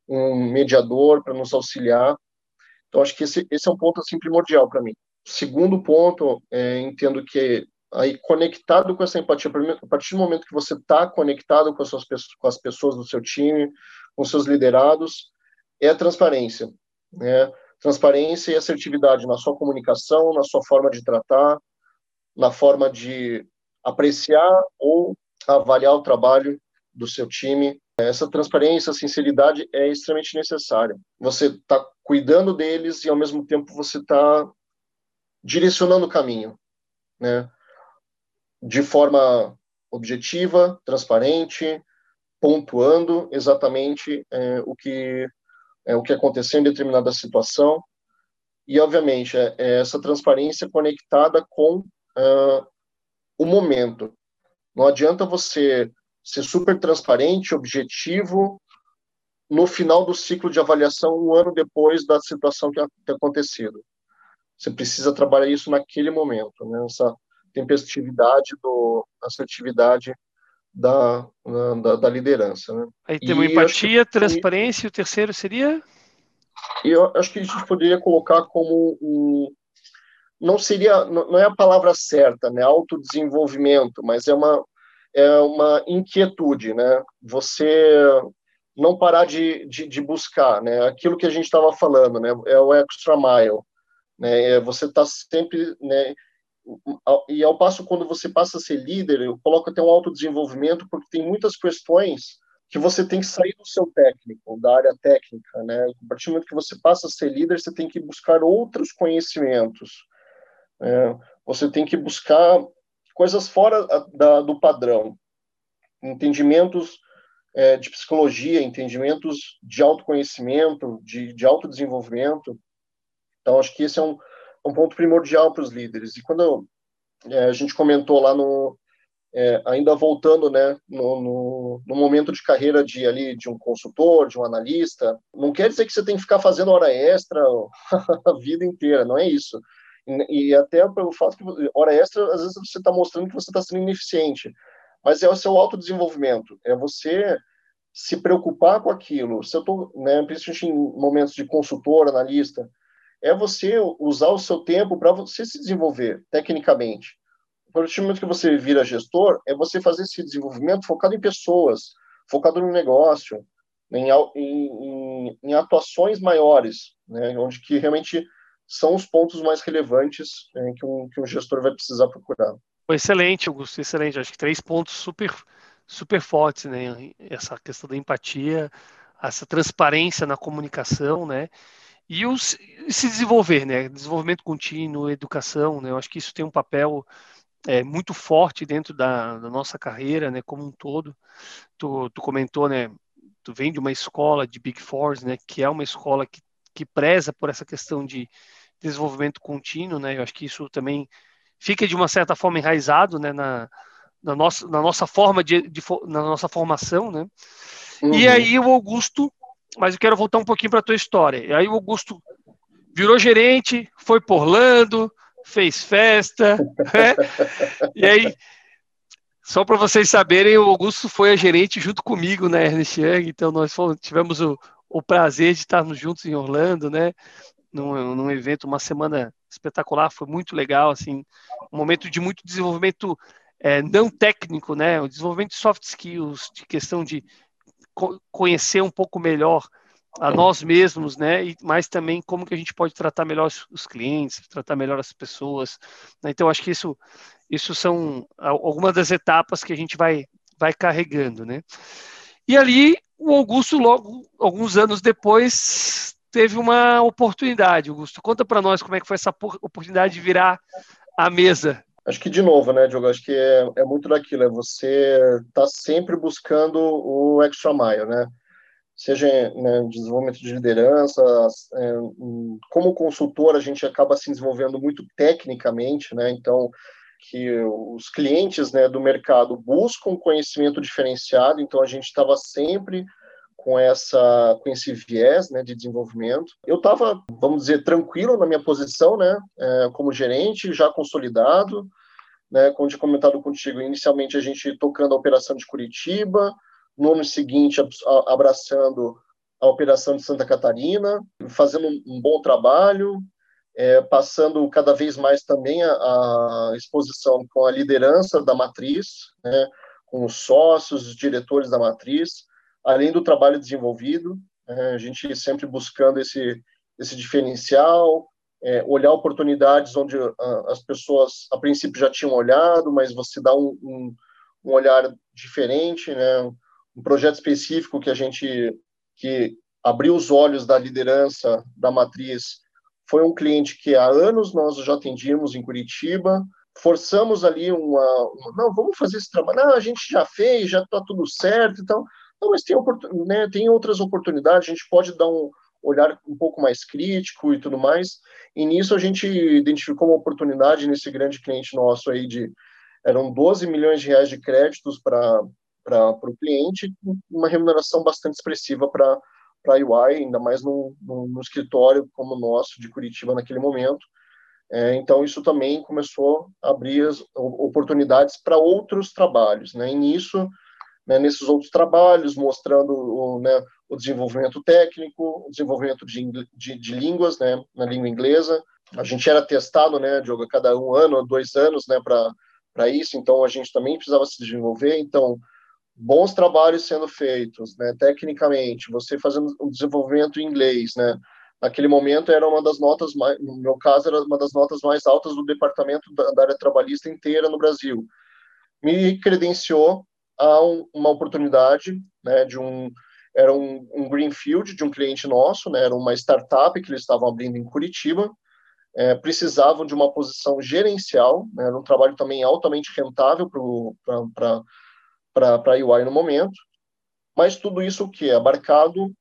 um mediador para nos auxiliar. Então acho que esse, esse é um ponto assim primordial para mim. Segundo ponto, é, entendo que aí conectado com essa empatia, a partir do momento que você está conectado com as, suas, com as pessoas do seu time, com seus liderados, é a transparência. Né? Transparência e assertividade na sua comunicação, na sua forma de tratar, na forma de apreciar ou avaliar o trabalho do seu time. Essa transparência, sinceridade é extremamente necessária. Você está cuidando deles e, ao mesmo tempo, você está direcionando o caminho, né? De forma objetiva, transparente, pontuando exatamente é, o que é, o que aconteceu em determinada situação e, obviamente, é, é essa transparência conectada com uh, o momento. Não adianta você ser super transparente, objetivo, no final do ciclo de avaliação, um ano depois da situação que tem acontecido. Você precisa trabalhar isso naquele momento, né? essa tempestividade, do, assertividade da, da, da liderança. Né? Aí temos empatia, que, transparência, e o terceiro seria? Eu acho que a gente poderia colocar como um, não seria, não é a palavra certa, né, autodesenvolvimento, mas é uma, é uma inquietude, né, você não parar de, de, de buscar, né, aquilo que a gente estava falando, né, é o extra mile, né, é você está sempre, né, e ao passo quando você passa a ser líder, eu coloco até um autodesenvolvimento, porque tem muitas questões que você tem que sair do seu técnico, da área técnica, né? A partir do momento que você passa a ser líder, você tem que buscar outros conhecimentos. Né? Você tem que buscar coisas fora da, do padrão, entendimentos é, de psicologia, entendimentos de autoconhecimento, de, de autodesenvolvimento. Então, acho que esse é um, um ponto primordial para os líderes. E quando é, a gente comentou lá no é, ainda voltando, né, no, no, no, momento de carreira de ali de um consultor, de um analista, não quer dizer que você tem que ficar fazendo hora extra a vida inteira, não é isso. E, até pelo fato que hora extra, às vezes você está mostrando que você está sendo ineficiente, mas é o seu autodesenvolvimento, é você se preocupar com aquilo. Se eu estou, né, principalmente em momentos de consultor, analista, é você usar o seu tempo para você se desenvolver tecnicamente. A partir do momento que você vira gestor, é você fazer esse desenvolvimento focado em pessoas, focado no negócio, em, em, em atuações maiores, né, onde que realmente são os pontos mais relevantes é, que, um, que um gestor vai precisar procurar. Excelente, Augusto, excelente. Acho que três pontos super, super fortes, né? Essa questão da empatia, essa transparência na comunicação, né? E os, se desenvolver, né? Desenvolvimento contínuo, educação, né? Eu acho que isso tem um papel é, muito forte dentro da, da, nossa carreira, né? Como um todo. Tu, tu comentou, né? Tu vem de uma escola de Big Four, né? Que é uma escola que, que preza por essa questão de desenvolvimento contínuo, né? Eu acho que isso também fica de uma certa forma enraizado, né? Na, na nossa, na nossa forma de, de na nossa formação, né? Uhum. E aí o Augusto, mas eu quero voltar um pouquinho para a tua história. E aí o Augusto virou gerente, foi por Orlando, fez festa, né? E aí, só para vocês saberem, o Augusto foi a gerente junto comigo na Ernest Young, então nós fomos, tivemos o, o prazer de estarmos juntos em Orlando, né? Num, num evento, uma semana espetacular, foi muito legal, assim, um momento de muito desenvolvimento é, não técnico, né? O desenvolvimento de soft skills, de questão de co conhecer um pouco melhor a nós mesmos, né? E, mas também como que a gente pode tratar melhor os, clientes, tratar melhor as pessoas. Né? Então, acho que isso, isso são algumas das etapas que a gente vai, vai carregando, né? E ali, o Augusto, logo, alguns anos depois, teve uma oportunidade. Augusto, conta para nós como é que foi essa oportunidade de virar a mesa Acho que, de novo, né, Diogo, acho que é, é muito daquilo, é você tá sempre buscando o extra mile, né? Seja né, desenvolvimento de liderança, é, como consultor, a gente acaba se desenvolvendo muito tecnicamente, né? Então, que os clientes né, do mercado buscam conhecimento diferenciado, então a gente estava sempre com essa com esse viés né, de desenvolvimento. Eu estava, vamos dizer, tranquilo na minha posição, né, é, como gerente, já consolidado, né, como tinha comentado contigo, inicialmente a gente tocando a operação de Curitiba, no ano seguinte abraçando a operação de Santa Catarina, fazendo um bom trabalho, é, passando cada vez mais também a, a, exposição com a liderança da matriz, né, com os sócios, os diretores da matriz, além do trabalho desenvolvido, né, a gente sempre buscando esse, esse diferencial, é, olhar oportunidades onde uh, as pessoas, a princípio, já tinham olhado, mas você dá um, um, um, olhar diferente, né? um projeto específico que a gente que abriu os olhos da liderança da matriz foi um cliente que há anos nós já atendíamos em Curitiba, forçamos ali uma, uma não, vamos fazer esse trabalho, não, a gente já fez, já está tudo certo, então, não, mas tem, né, tem outras oportunidades, a gente pode dar um, olhar um pouco mais crítico e tudo mais. E nisso a gente identificou uma oportunidade nesse grande cliente nosso aí de eram 12 milhões de reais de créditos para para o cliente, uma remuneração bastante expressiva para a UI, ainda mais no, no, escritório como o nosso de Curitiba naquele momento. É, então isso também começou a abrir as oportunidades para outros trabalhos, né? E nisso, né, nesses outros trabalhos, mostrando o, né, o desenvolvimento técnico, o desenvolvimento de, de, de, línguas, né, na língua inglesa. A gente era testado, né, Diogo, a cada um ano, dois anos, né, para isso, então a gente também precisava se desenvolver, então bons trabalhos sendo feitos, né, tecnicamente, você fazendo um desenvolvimento em inglês, né, naquele momento era uma das notas mais, no meu caso era uma das notas mais altas do departamento da, da área trabalhista inteira no Brasil. Me credenciou a um, uma oportunidade, né, de um era um, um greenfield de um cliente nosso, né, era uma startup que eles estavam abrindo em Curitiba, é, precisavam de uma posição gerencial, né, era um trabalho também altamente rentável para a UI no momento, mas tudo isso o que é abarcado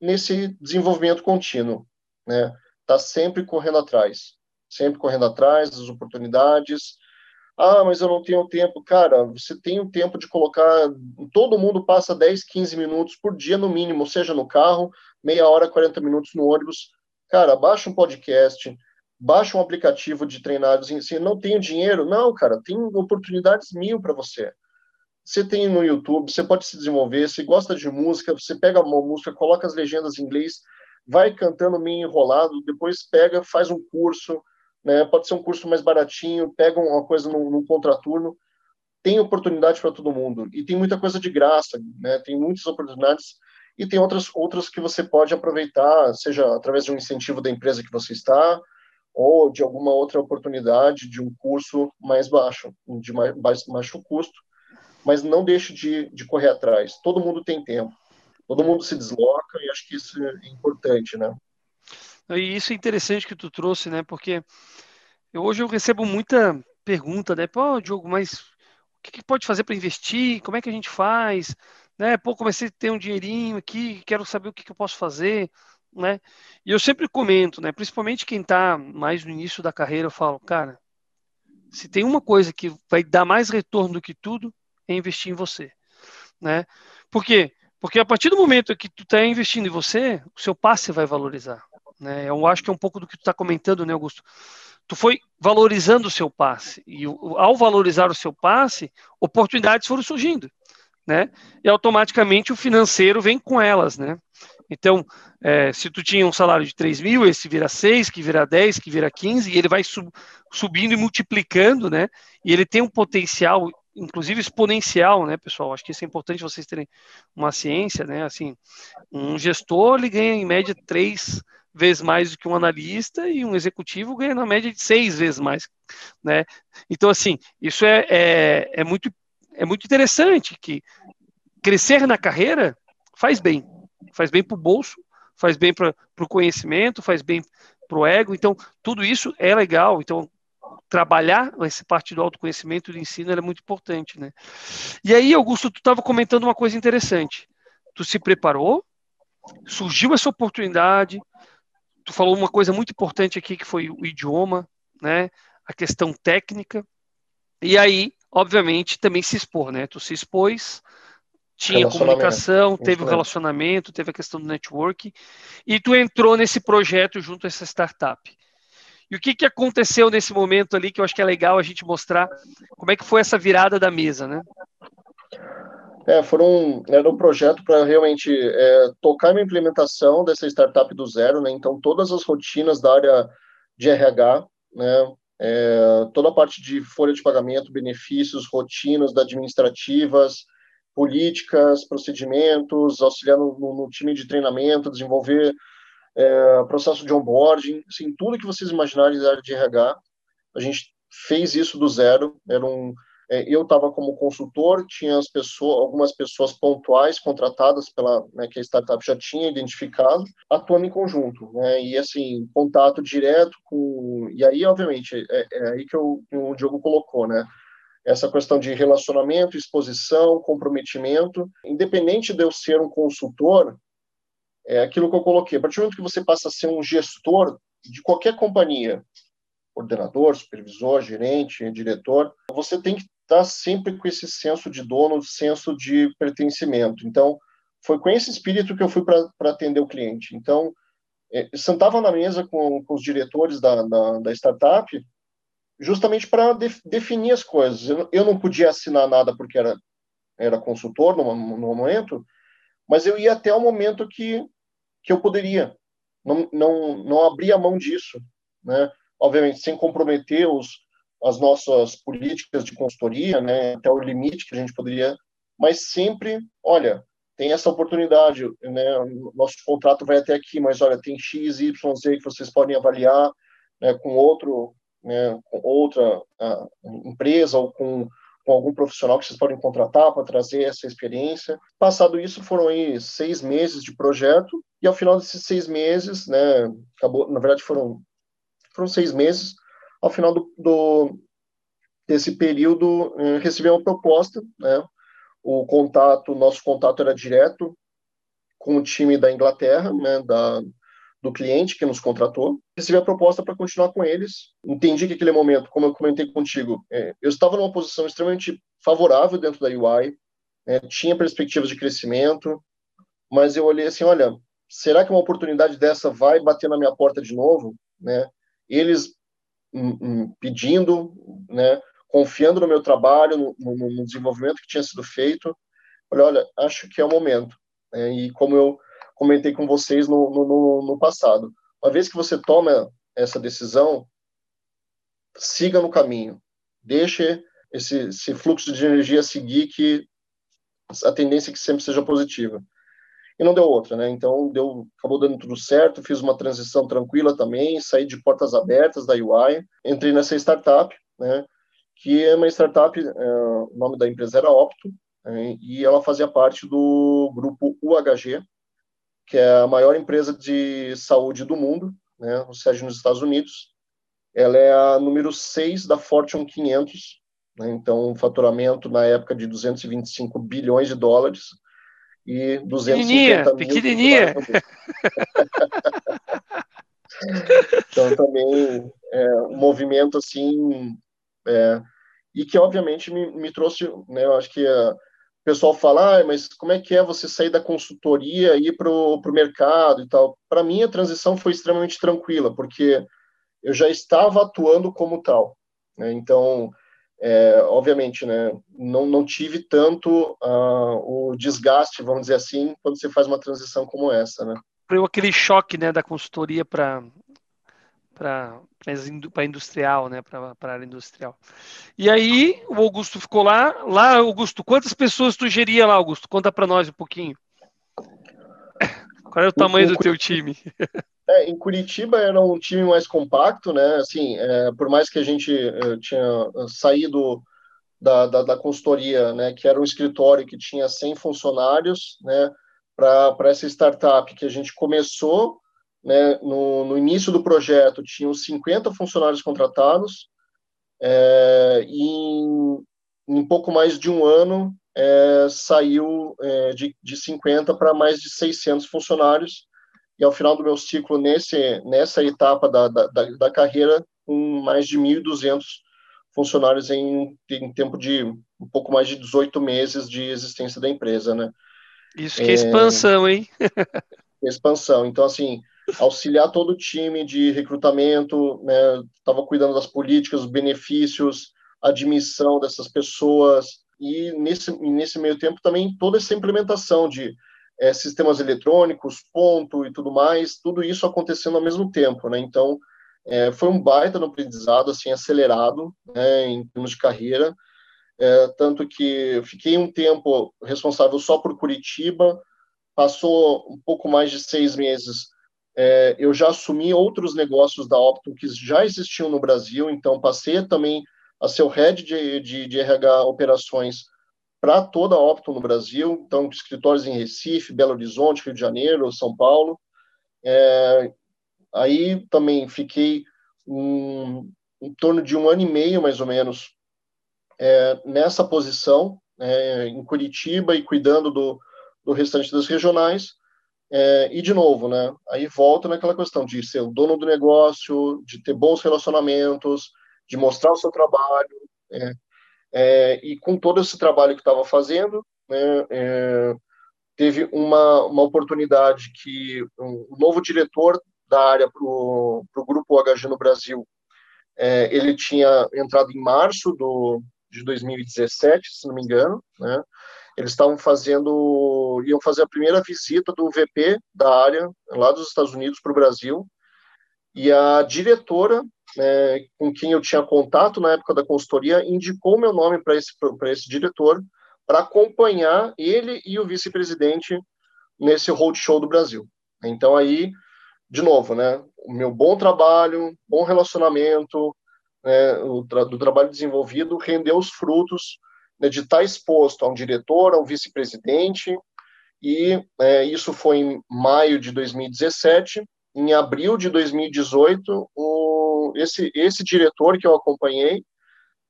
nesse desenvolvimento contínuo, né, está sempre correndo atrás, sempre correndo atrás das oportunidades, ah, mas eu não tenho tempo. Cara, você tem o tempo de colocar. Todo mundo passa 10, 15 minutos por dia no mínimo, seja no carro, meia hora, 40 minutos no ônibus. Cara, baixa um podcast, baixa um aplicativo de treinados. Assim, não tenho dinheiro? Não, cara, tem oportunidades mil para você. Você tem no YouTube, você pode se desenvolver. Se gosta de música, você pega uma música, coloca as legendas em inglês, vai cantando meio enrolado, depois pega, faz um curso né? Pode ser um curso mais baratinho, pega uma coisa num contraturno, tem oportunidade para todo mundo e tem muita coisa de graça, né? Tem muitas oportunidades e tem outras outras que você pode aproveitar, seja através de um incentivo da empresa que você está, ou de alguma outra oportunidade de um curso mais baixo, de mais baixo custo, mas não deixe de, de correr atrás. Todo mundo tem tempo, todo mundo se desloca e acho que isso é importante, né? E isso é interessante que tu trouxe, né? Porque eu, hoje eu recebo muita pergunta, né? Pô, Diogo, mas o que, que pode fazer para investir? Como é que a gente faz? Né? Pô, comecei a ter um dinheirinho aqui, quero saber o que, que eu posso fazer, né? E eu sempre comento, né? Principalmente quem está mais no início da carreira, eu falo, cara, se tem uma coisa que vai dar mais retorno do que tudo, é investir em você, né? Por quê? Porque a partir do momento que tu está investindo em você, o seu passe vai valorizar. Né? Eu acho que é um pouco do que tu está comentando, né, Augusto? Tu foi valorizando o seu passe e ao valorizar o seu passe, oportunidades foram surgindo, né? E automaticamente o financeiro vem com elas, né? Então, é, se tu tinha um salário de 3 mil, esse vira 6, que vira 10, que vira 15, e ele vai sub, subindo e multiplicando, né? E ele tem um potencial, inclusive exponencial, né, pessoal? Acho que isso é importante vocês terem uma ciência, né? Assim, um gestor, ele ganha em média 3 vezes mais do que um analista e um executivo ganha na média de seis vezes mais, né? Então, assim, isso é, é, é muito, é muito interessante que crescer na carreira faz bem, faz bem para o bolso, faz bem para o conhecimento, faz bem para o ego, então tudo isso é legal, então trabalhar essa parte do autoconhecimento do ensino é muito importante, né? E aí, Augusto, tu estava comentando uma coisa interessante, tu se preparou, surgiu essa oportunidade, tu falou uma coisa muito importante aqui que foi o idioma, né? A questão técnica. E aí, obviamente, também se expor, né? Tu se expôs, tinha comunicação, teve o relacionamento, teve a questão do network, e tu entrou nesse projeto junto a essa startup. E o que, que aconteceu nesse momento ali que eu acho que é legal a gente mostrar como é que foi essa virada da mesa, né? É, foram, era um projeto para realmente é, tocar a implementação dessa startup do zero, né? Então, todas as rotinas da área de RH, né? É, toda a parte de folha de pagamento, benefícios, rotinas administrativas, políticas, procedimentos, auxiliar no, no, time de treinamento, desenvolver é, processo de onboarding, assim, tudo que vocês imaginarem da área de RH, a gente fez isso do zero, era um eu estava como consultor, tinha as pessoas, algumas pessoas pontuais contratadas pela né, que a startup já tinha identificado, atuando em conjunto, né? E assim, contato direto com e aí, obviamente, é, é aí que eu, o Diogo colocou, né? Essa questão de relacionamento, exposição, comprometimento, independente de eu ser um consultor, é aquilo que eu coloquei. A partir do momento que você passa a ser um gestor de qualquer companhia, coordenador, supervisor, gerente, diretor, você tem que está sempre com esse senso de dono, senso de pertencimento. Então, foi com esse espírito que eu fui para atender o cliente. Então, é, sentava na mesa com, com os diretores da, da, da startup, justamente para de, definir as coisas. Eu, eu, não podia assinar nada porque era, era consultor no, no momento, mas eu ia até o momento que, que eu poderia. Não, não, não abria mão disso, né? Obviamente, sem comprometer os, as nossas políticas de consultoria, né, até o limite que a gente poderia, mas sempre, olha, tem essa oportunidade, né, nosso contrato vai até aqui, mas olha, tem X, Y, Z que vocês podem avaliar né, com outro, né, com outra empresa ou com, com algum profissional que vocês podem contratar para trazer essa experiência. Passado isso, foram aí seis meses de projeto e ao final desses seis meses, né, acabou, na verdade foram foram seis meses ao final do, do desse período, eh, recebi uma proposta, né? O contato, nosso contato era direto com o time da Inglaterra, né? Da, do cliente que nos contratou. Recebi a proposta para continuar com eles. Entendi que aquele momento, como eu comentei contigo, é, eu estava numa posição extremamente favorável dentro da UI, é, né, tinha perspectivas de crescimento, mas eu olhei assim, olha, será que uma oportunidade dessa vai bater na minha porta de novo, né? Eles pedindo, né, confiando no meu trabalho, no, no, desenvolvimento que tinha sido feito. Olha, olha, acho que é o momento. Né, e como eu comentei com vocês no, no, no passado, uma vez que você toma essa decisão, siga no caminho, deixe esse, esse fluxo de energia seguir que a tendência é que sempre seja positiva. E não deu outra, né? Então deu, acabou dando tudo certo, fiz uma transição tranquila também, saí de portas abertas da UI, entrei nessa startup, né? Que é uma startup, é, o nome da empresa era Opto, é, e ela fazia parte do grupo UHG, que é a maior empresa de saúde do mundo, né? O sede nos Estados Unidos. Ela é a número 6 da Fortune 500, né? Então, um faturamento na época de 225 bilhões de dólares e 250 pequenininha, mil. Pequenininha! então, também é, um movimento assim, é, e que obviamente me, me trouxe, né, eu acho que o pessoal fala, ah, mas como é que é você sair da consultoria e ir para o mercado e tal? Para mim, a transição foi extremamente tranquila, porque eu já estava atuando como tal. Né? Então, é, obviamente, né, não, não tive tanto uh, o desgaste, vamos dizer assim, quando você faz uma transição como essa, né? Foi aquele choque, né, da consultoria para para industrial, né, para a área industrial. E aí o Augusto ficou lá. Lá, Augusto, quantas pessoas tu geria lá, Augusto? Conta para nós um pouquinho. Qual é o tamanho do teu time? É, em Curitiba era um time mais compacto, né? Assim, é, por mais que a gente é, tinha saído da, da, da, consultoria, né, que era um escritório que tinha 100 funcionários, né, para essa startup que a gente começou, né, no, no início do projeto, tinham 50 funcionários contratados, é, e em, em pouco mais de um ano é, saiu é, de, de 50 para mais de 600 funcionários, e ao final do meu ciclo, nesse, nessa etapa da, da, da carreira, com mais de 1.200 funcionários em, em tempo de um pouco mais de 18 meses de existência da empresa, né? Isso que é, é expansão, hein? expansão. Então, assim, auxiliar todo o time de recrutamento, né? Estava cuidando das políticas, dos benefícios, admissão dessas pessoas e nesse nesse meio tempo também toda essa implementação de é, sistemas eletrônicos, ponto e tudo mais, tudo isso acontecendo ao mesmo tempo, né? Então, é, foi um baita no aprendizado, assim, acelerado, né, em termos de carreira, é, tanto que fiquei um tempo responsável só por Curitiba, passou um pouco mais de seis meses, é, eu já assumi outros negócios da Optum que já existiam no Brasil, então passei também a ser o head de, de, de RH operações para toda a Optum no Brasil, então escritórios em Recife, Belo Horizonte, Rio de Janeiro, São Paulo. É, aí também fiquei um, em torno de um ano e meio, mais ou menos, é, nessa posição, é, em Curitiba e cuidando do, do restante das regionais. É, e, de novo, né, aí volta naquela questão de ser o dono do negócio, de ter bons relacionamentos, de mostrar o seu trabalho, é, é, e com todo esse trabalho que estava fazendo, né, é, teve uma, uma oportunidade que um, um novo diretor da área para o grupo HG no Brasil, é, ele tinha entrado em março do, de 2017, se não me engano, né, eles estavam fazendo, iam fazer a primeira visita do VP da área lá dos Estados Unidos para o Brasil, e a diretora é, com quem eu tinha contato na época da consultoria, indicou meu nome para esse, esse diretor para acompanhar ele e o vice-presidente nesse roadshow do Brasil. Então aí, de novo, né, o meu bom trabalho, bom relacionamento, né, tra do trabalho desenvolvido rendeu os frutos né, de estar exposto a um diretor, a um vice-presidente, e é, isso foi em maio de 2017. Em abril de 2018, o esse, esse diretor que eu acompanhei,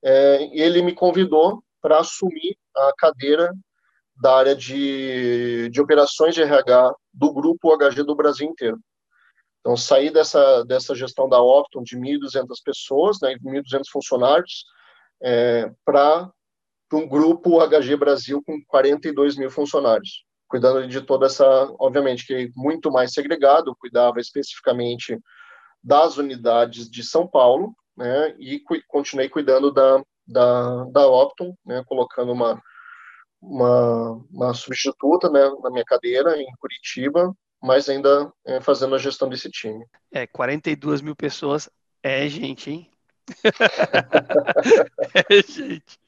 é, ele me convidou para assumir a cadeira da área de, de operações de RH do grupo HG do Brasil inteiro. Então, saí dessa, dessa gestão da Optum de 1.200 pessoas, né, 1.200 funcionários, é, para um grupo HG Brasil com 42 mil funcionários, cuidando de toda essa, obviamente, que muito mais segregado, cuidava especificamente das unidades de São Paulo, né, e cu continuei cuidando da, da, da Optum, né, colocando uma, uma, uma substituta né, na minha cadeira em Curitiba, mas ainda é, fazendo a gestão desse time. É, 42 mil pessoas é gente, hein? é gente.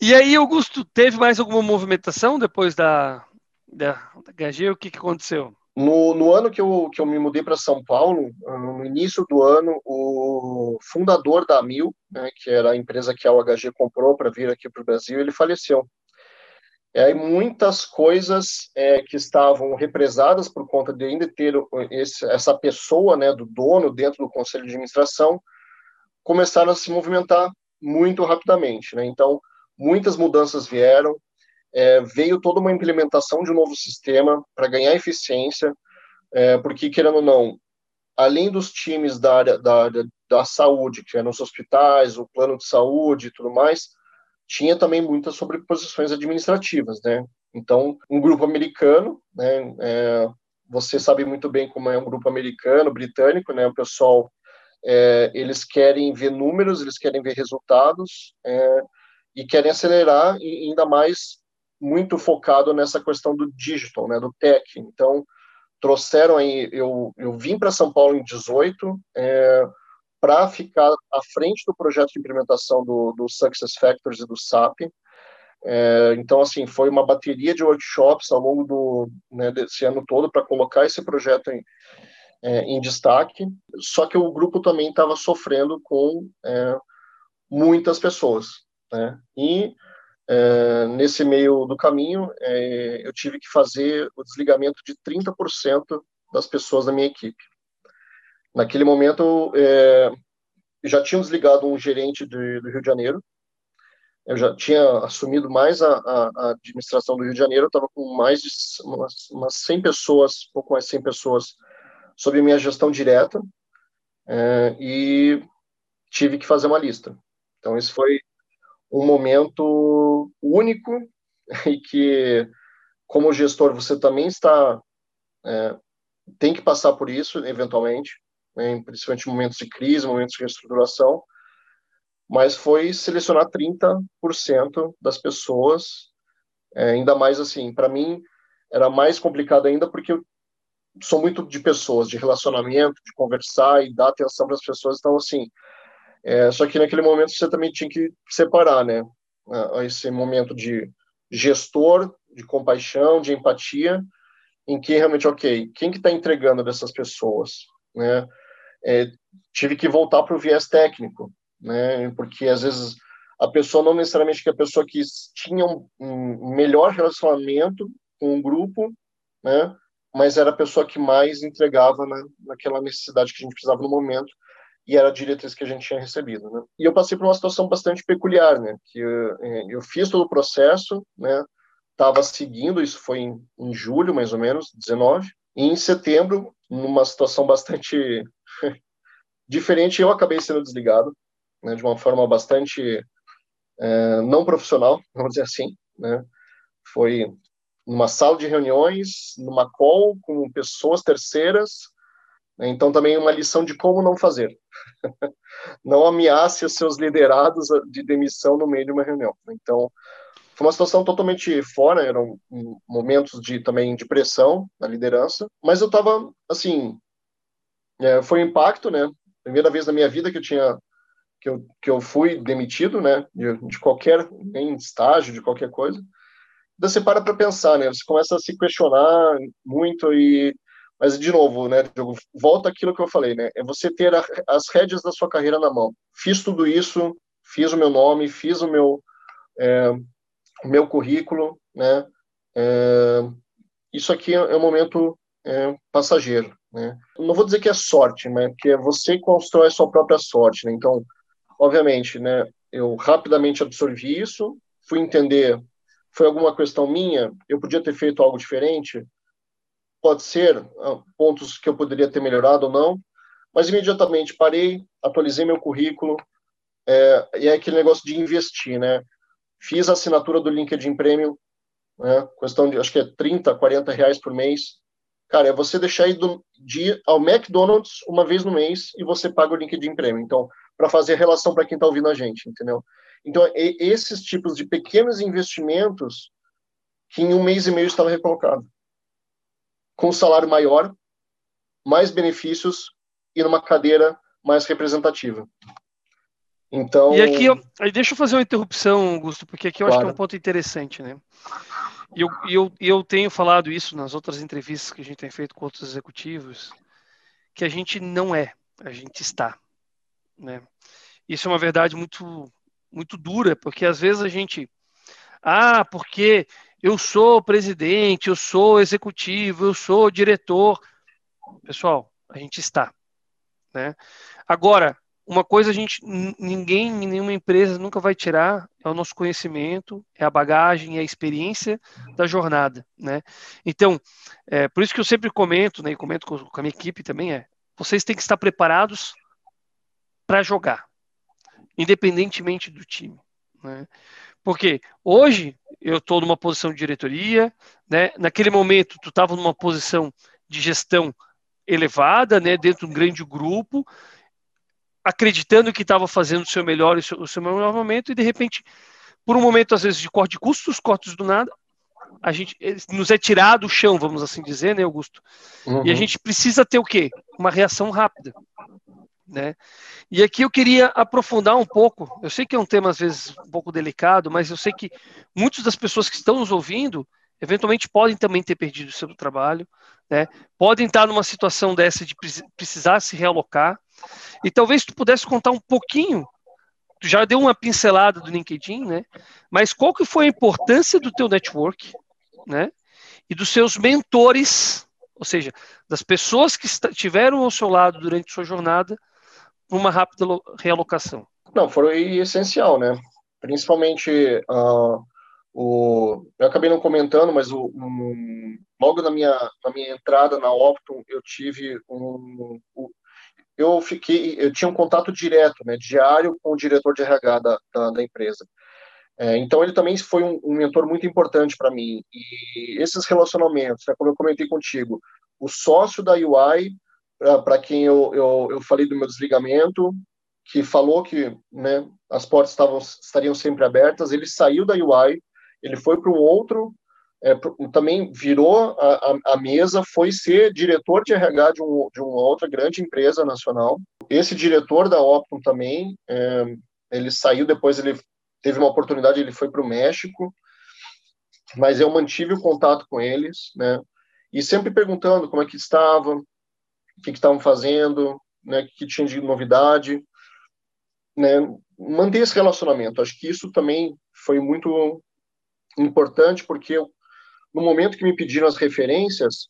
E aí, Augusto, teve mais alguma movimentação depois da, da, HG, o que, que aconteceu? No, no, ano que eu, que eu me mudei para São Paulo, no início do ano, o fundador da Mil, né, que era a empresa que a UHG comprou para vir aqui para o Brasil, ele faleceu. E aí muitas coisas é, que estavam represadas por conta de ainda ter esse, essa pessoa, né, do dono dentro do conselho de administração, começaram a se movimentar muito rapidamente. Né? Então, muitas mudanças vieram, é, veio toda uma implementação de um novo sistema para ganhar eficiência, é, porque, querendo ou não, além dos times da área da, da, saúde, que eram os hospitais, o plano de saúde e tudo mais, tinha também muitas sobreposições administrativas, né? Então, um grupo americano, né? É, você sabe muito bem como é um grupo americano, britânico, né? O pessoal, é, eles querem ver números, eles querem ver resultados é, e querem acelerar, e ainda mais muito focado nessa questão do digital, né, do tech. Então, trouxeram aí, eu, eu vim para São Paulo em 18 é, para ficar à frente do projeto de implementação do, do Success Factors e do SAP. É, então, assim, foi uma bateria de workshops ao longo do, né, desse ano todo para colocar esse projeto em, é, em destaque. Só que o grupo também estava sofrendo com é, muitas pessoas. Né? E é, nesse meio do caminho, é, eu tive que fazer o desligamento de 30% das pessoas da minha equipe. Naquele momento, é, já tinha desligado um gerente de, do Rio de Janeiro, eu já tinha assumido mais a, a, a administração do Rio de Janeiro, estava com mais de umas, umas 100 pessoas, pouco mais de 100 pessoas, sob minha gestão direta, é, e tive que fazer uma lista. Então, esse foi um momento único e que, como gestor, você também está é, tem que passar por isso, eventualmente, né, principalmente momentos de crise, momentos de reestruturação, mas foi selecionar 30% das pessoas, é, ainda mais assim, para mim era mais complicado ainda porque eu sou muito de pessoas, de relacionamento, de conversar e dar atenção para as pessoas, então assim, é, só que naquele momento você também tinha que separar, né? Esse momento de gestor, de compaixão, de empatia, em que realmente, ok, quem que está entregando dessas pessoas, né? É, tive que voltar para o viés técnico, né? Porque às vezes a pessoa não necessariamente que a pessoa que tinha um, melhor relacionamento com o grupo, né? Mas era a pessoa que mais entregava né, naquela necessidade que a gente precisava no momento e era a diretriz que a gente tinha recebido, né? E eu passei por uma situação bastante peculiar, né? Que eu, é, eu fiz todo o processo, né? Estava seguindo, isso foi em, em, julho, mais ou menos, 19. E em setembro, numa situação bastante diferente, eu acabei sendo desligado, né? De uma forma bastante é, não profissional, vamos dizer assim, né? Foi numa sala de reuniões, numa call com pessoas terceiras? Então também uma lição de como não fazer, não ameace os seus liderados de demissão no meio de uma reunião. Então, foi uma situação totalmente fora, eram momentos de também de pressão na liderança, mas eu estava assim, é, foi um impacto, né? Primeira vez na minha vida que eu tinha que eu, que eu fui demitido, né? De, de qualquer em estágio, de qualquer coisa. Você para para pensar, né? Você começa a se questionar muito e mas, de novo, né, Diogo, volta aquilo que eu falei, né? É você ter a, as rédeas da sua carreira na mão. Fiz tudo isso, fiz o meu nome, fiz o meu, é, o meu currículo, né? É, isso aqui é um momento é, passageiro, né? Não vou dizer que é sorte, né? Porque você constrói a sua própria sorte, né? Então, obviamente, né? Eu rapidamente absorvi isso, fui entender, foi alguma questão minha, eu podia ter feito algo diferente, pode ser ah, pontos que eu poderia ter melhorado ou não, mas imediatamente parei, atualizei meu currículo, é, e é aquele negócio de investir, né? Fiz a assinatura do LinkedIn Premium, né? questão de, acho que é 30, 40 reais por mês. Cara, é você deixar ir do, de ir ao McDonald's uma vez no mês e você paga o LinkedIn Premium. Então, para fazer relação para quem está ouvindo a gente, entendeu? Então, esses tipos de pequenos investimentos que em um mês e meio estava recolocado com salário maior, mais benefícios e numa cadeira mais representativa. Então. E aqui, aí deixa eu fazer uma interrupção, Augusto, porque aqui eu claro. acho que é um ponto interessante, né? E eu, eu, eu tenho falado isso nas outras entrevistas que a gente tem feito com outros executivos, que a gente não é, a gente está. Né? Isso é uma verdade muito, muito dura, porque às vezes a gente. Ah, porque eu sou presidente, eu sou executivo, eu sou diretor. Pessoal, a gente está. Né? Agora, uma coisa a gente, ninguém, nenhuma empresa nunca vai tirar é o nosso conhecimento, é a bagagem, é a experiência da jornada, né? Então, é, por isso que eu sempre comento, né, e comento com, com a minha equipe também, é, vocês têm que estar preparados para jogar, independentemente do time, né? Porque hoje eu estou numa posição de diretoria, né? Naquele momento tu estava numa posição de gestão elevada, né? Dentro de um grande grupo acreditando que estava fazendo o seu melhor, o seu, o seu melhor momento, e de repente, por um momento, às vezes, de corte de custos, cortes do nada, a gente nos é tirado o chão, vamos assim dizer, né, Augusto? Uhum. E a uhum. gente precisa ter o quê? Uma reação rápida. Né? E aqui eu queria aprofundar um pouco. Eu sei que é um tema às vezes um pouco delicado, mas eu sei que muitas das pessoas que estão nos ouvindo eventualmente podem também ter perdido o seu trabalho, né? Podem estar numa situação dessa de precisar se realocar. E talvez tu pudesse contar um pouquinho, tu já deu uma pincelada do LinkedIn, né? Mas qual que foi a importância do teu network, né? E dos seus mentores, ou seja, das pessoas que estiveram ao seu lado durante sua jornada, uma rápida realocação. Não, foi essencial, né? Principalmente uh, o, eu acabei não comentando, mas o, um, logo na minha, na minha entrada na Optum, eu tive um, um, eu fiquei, eu tinha um contato direto, né, diário com o diretor de RH da, da, da empresa. É, então ele também foi um, um mentor muito importante para mim. E esses relacionamentos, né, como eu comentei contigo, o sócio da UI, para quem eu, eu, eu falei do meu desligamento, que falou que né, as portas estavam, estariam sempre abertas, ele saiu da UI ele foi para um outro, é, também virou a, a, a, mesa, foi ser diretor de RH de, um, de uma outra grande empresa nacional. Esse diretor da Optum também, é, ele saiu depois, ele teve uma oportunidade, ele foi para o México, mas eu mantive o contato com eles, né? E sempre perguntando como é que estavam, o que estavam fazendo, né? O que tinha de novidade, né? Manter esse relacionamento. Acho que isso também foi muito importante porque eu, no momento que me pediram as referências,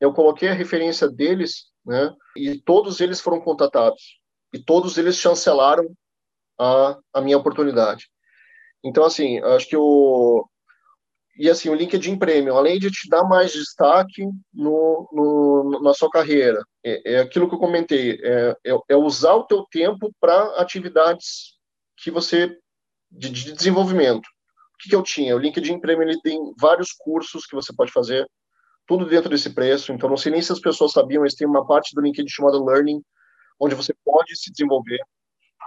eu coloquei a referência deles, né? E todos eles foram contatados e todos eles chancelaram a, a minha oportunidade. Então, assim, acho que o e assim o LinkedIn Premium, além de te dar mais destaque no, no na sua carreira, é, é, aquilo que eu comentei, é, é, é usar o teu tempo para atividades que você de, de desenvolvimento que, que eu tinha? O LinkedIn Premium ele tem vários cursos que você pode fazer, tudo dentro desse preço. Então, não sei nem se as pessoas sabiam, mas tem uma parte do LinkedIn chamada Learning, onde você pode se desenvolver.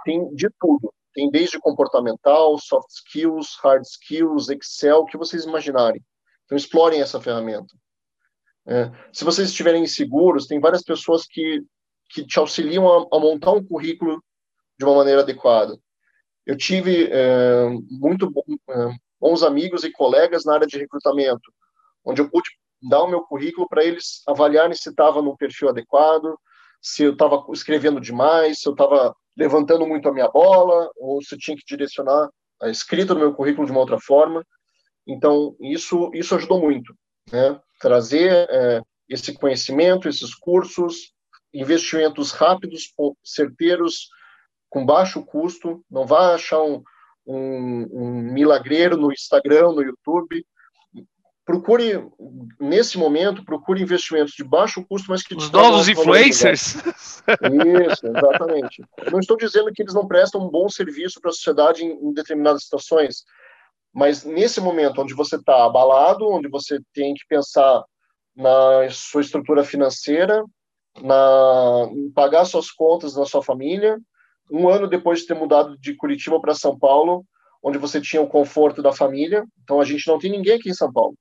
Tem de tudo. Tem desde comportamental, soft skills, hard skills, Excel, o que vocês imaginarem. Então, explorem essa ferramenta. É. Se vocês estiverem inseguros, tem várias pessoas que, que te auxiliam a, a montar um currículo de uma maneira adequada. Eu tive é, muito é, bons amigos e colegas na área de recrutamento, onde eu pude dar o meu currículo para eles avaliarem se estava no perfil adequado, se eu estava escrevendo demais, se eu estava levantando muito a minha bola, ou se tinha que direcionar a escrita do meu currículo de uma outra forma. Então, isso, isso ajudou muito, né? Trazer é, esse conhecimento, esses cursos, investimentos rápidos, certeiros, com baixo custo. Não vá achar um, um, um milagreiro no Instagram, no YouTube. Procure, nesse momento, procure investimentos de baixo custo, mas que... Os novos influencers? Isso, exatamente. não estou dizendo que eles não prestam um bom serviço para a sociedade em, em determinadas situações, mas nesse momento onde você está abalado, onde você tem que pensar na sua estrutura financeira, na, em pagar suas contas na sua família, um ano depois de ter mudado de Curitiba para São Paulo, onde você tinha o conforto da família. Então a gente não tem ninguém aqui em São Paulo.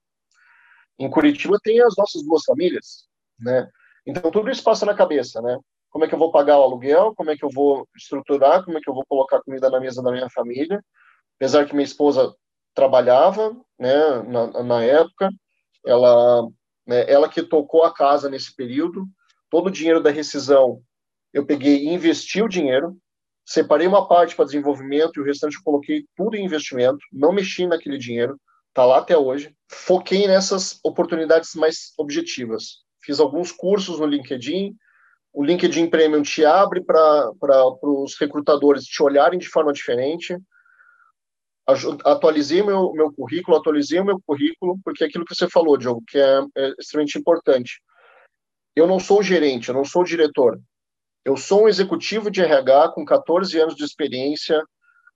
Em Curitiba tem as nossas duas famílias, né? Então tudo isso passa na cabeça, né? Como é que eu vou pagar o aluguel? Como é que eu vou estruturar? Como é que eu vou colocar comida na mesa da minha família? Apesar que minha esposa trabalhava, né, na, na época, ela, né, ela que tocou a casa nesse período, todo o dinheiro da rescisão eu peguei e investi o dinheiro, separei uma parte para desenvolvimento e o restante eu coloquei tudo em investimento, não mexi naquele dinheiro, tá lá até hoje. Foquei nessas oportunidades mais objetivas. Fiz alguns cursos no LinkedIn, o LinkedIn Premium te abre para os recrutadores te olharem de forma diferente. Atualizei meu, meu currículo, atualizei o meu currículo, porque é aquilo que você falou, Diogo, que é, é extremamente importante. Eu não sou gerente, eu não sou diretor. Eu sou um executivo de RH com 14 anos de experiência,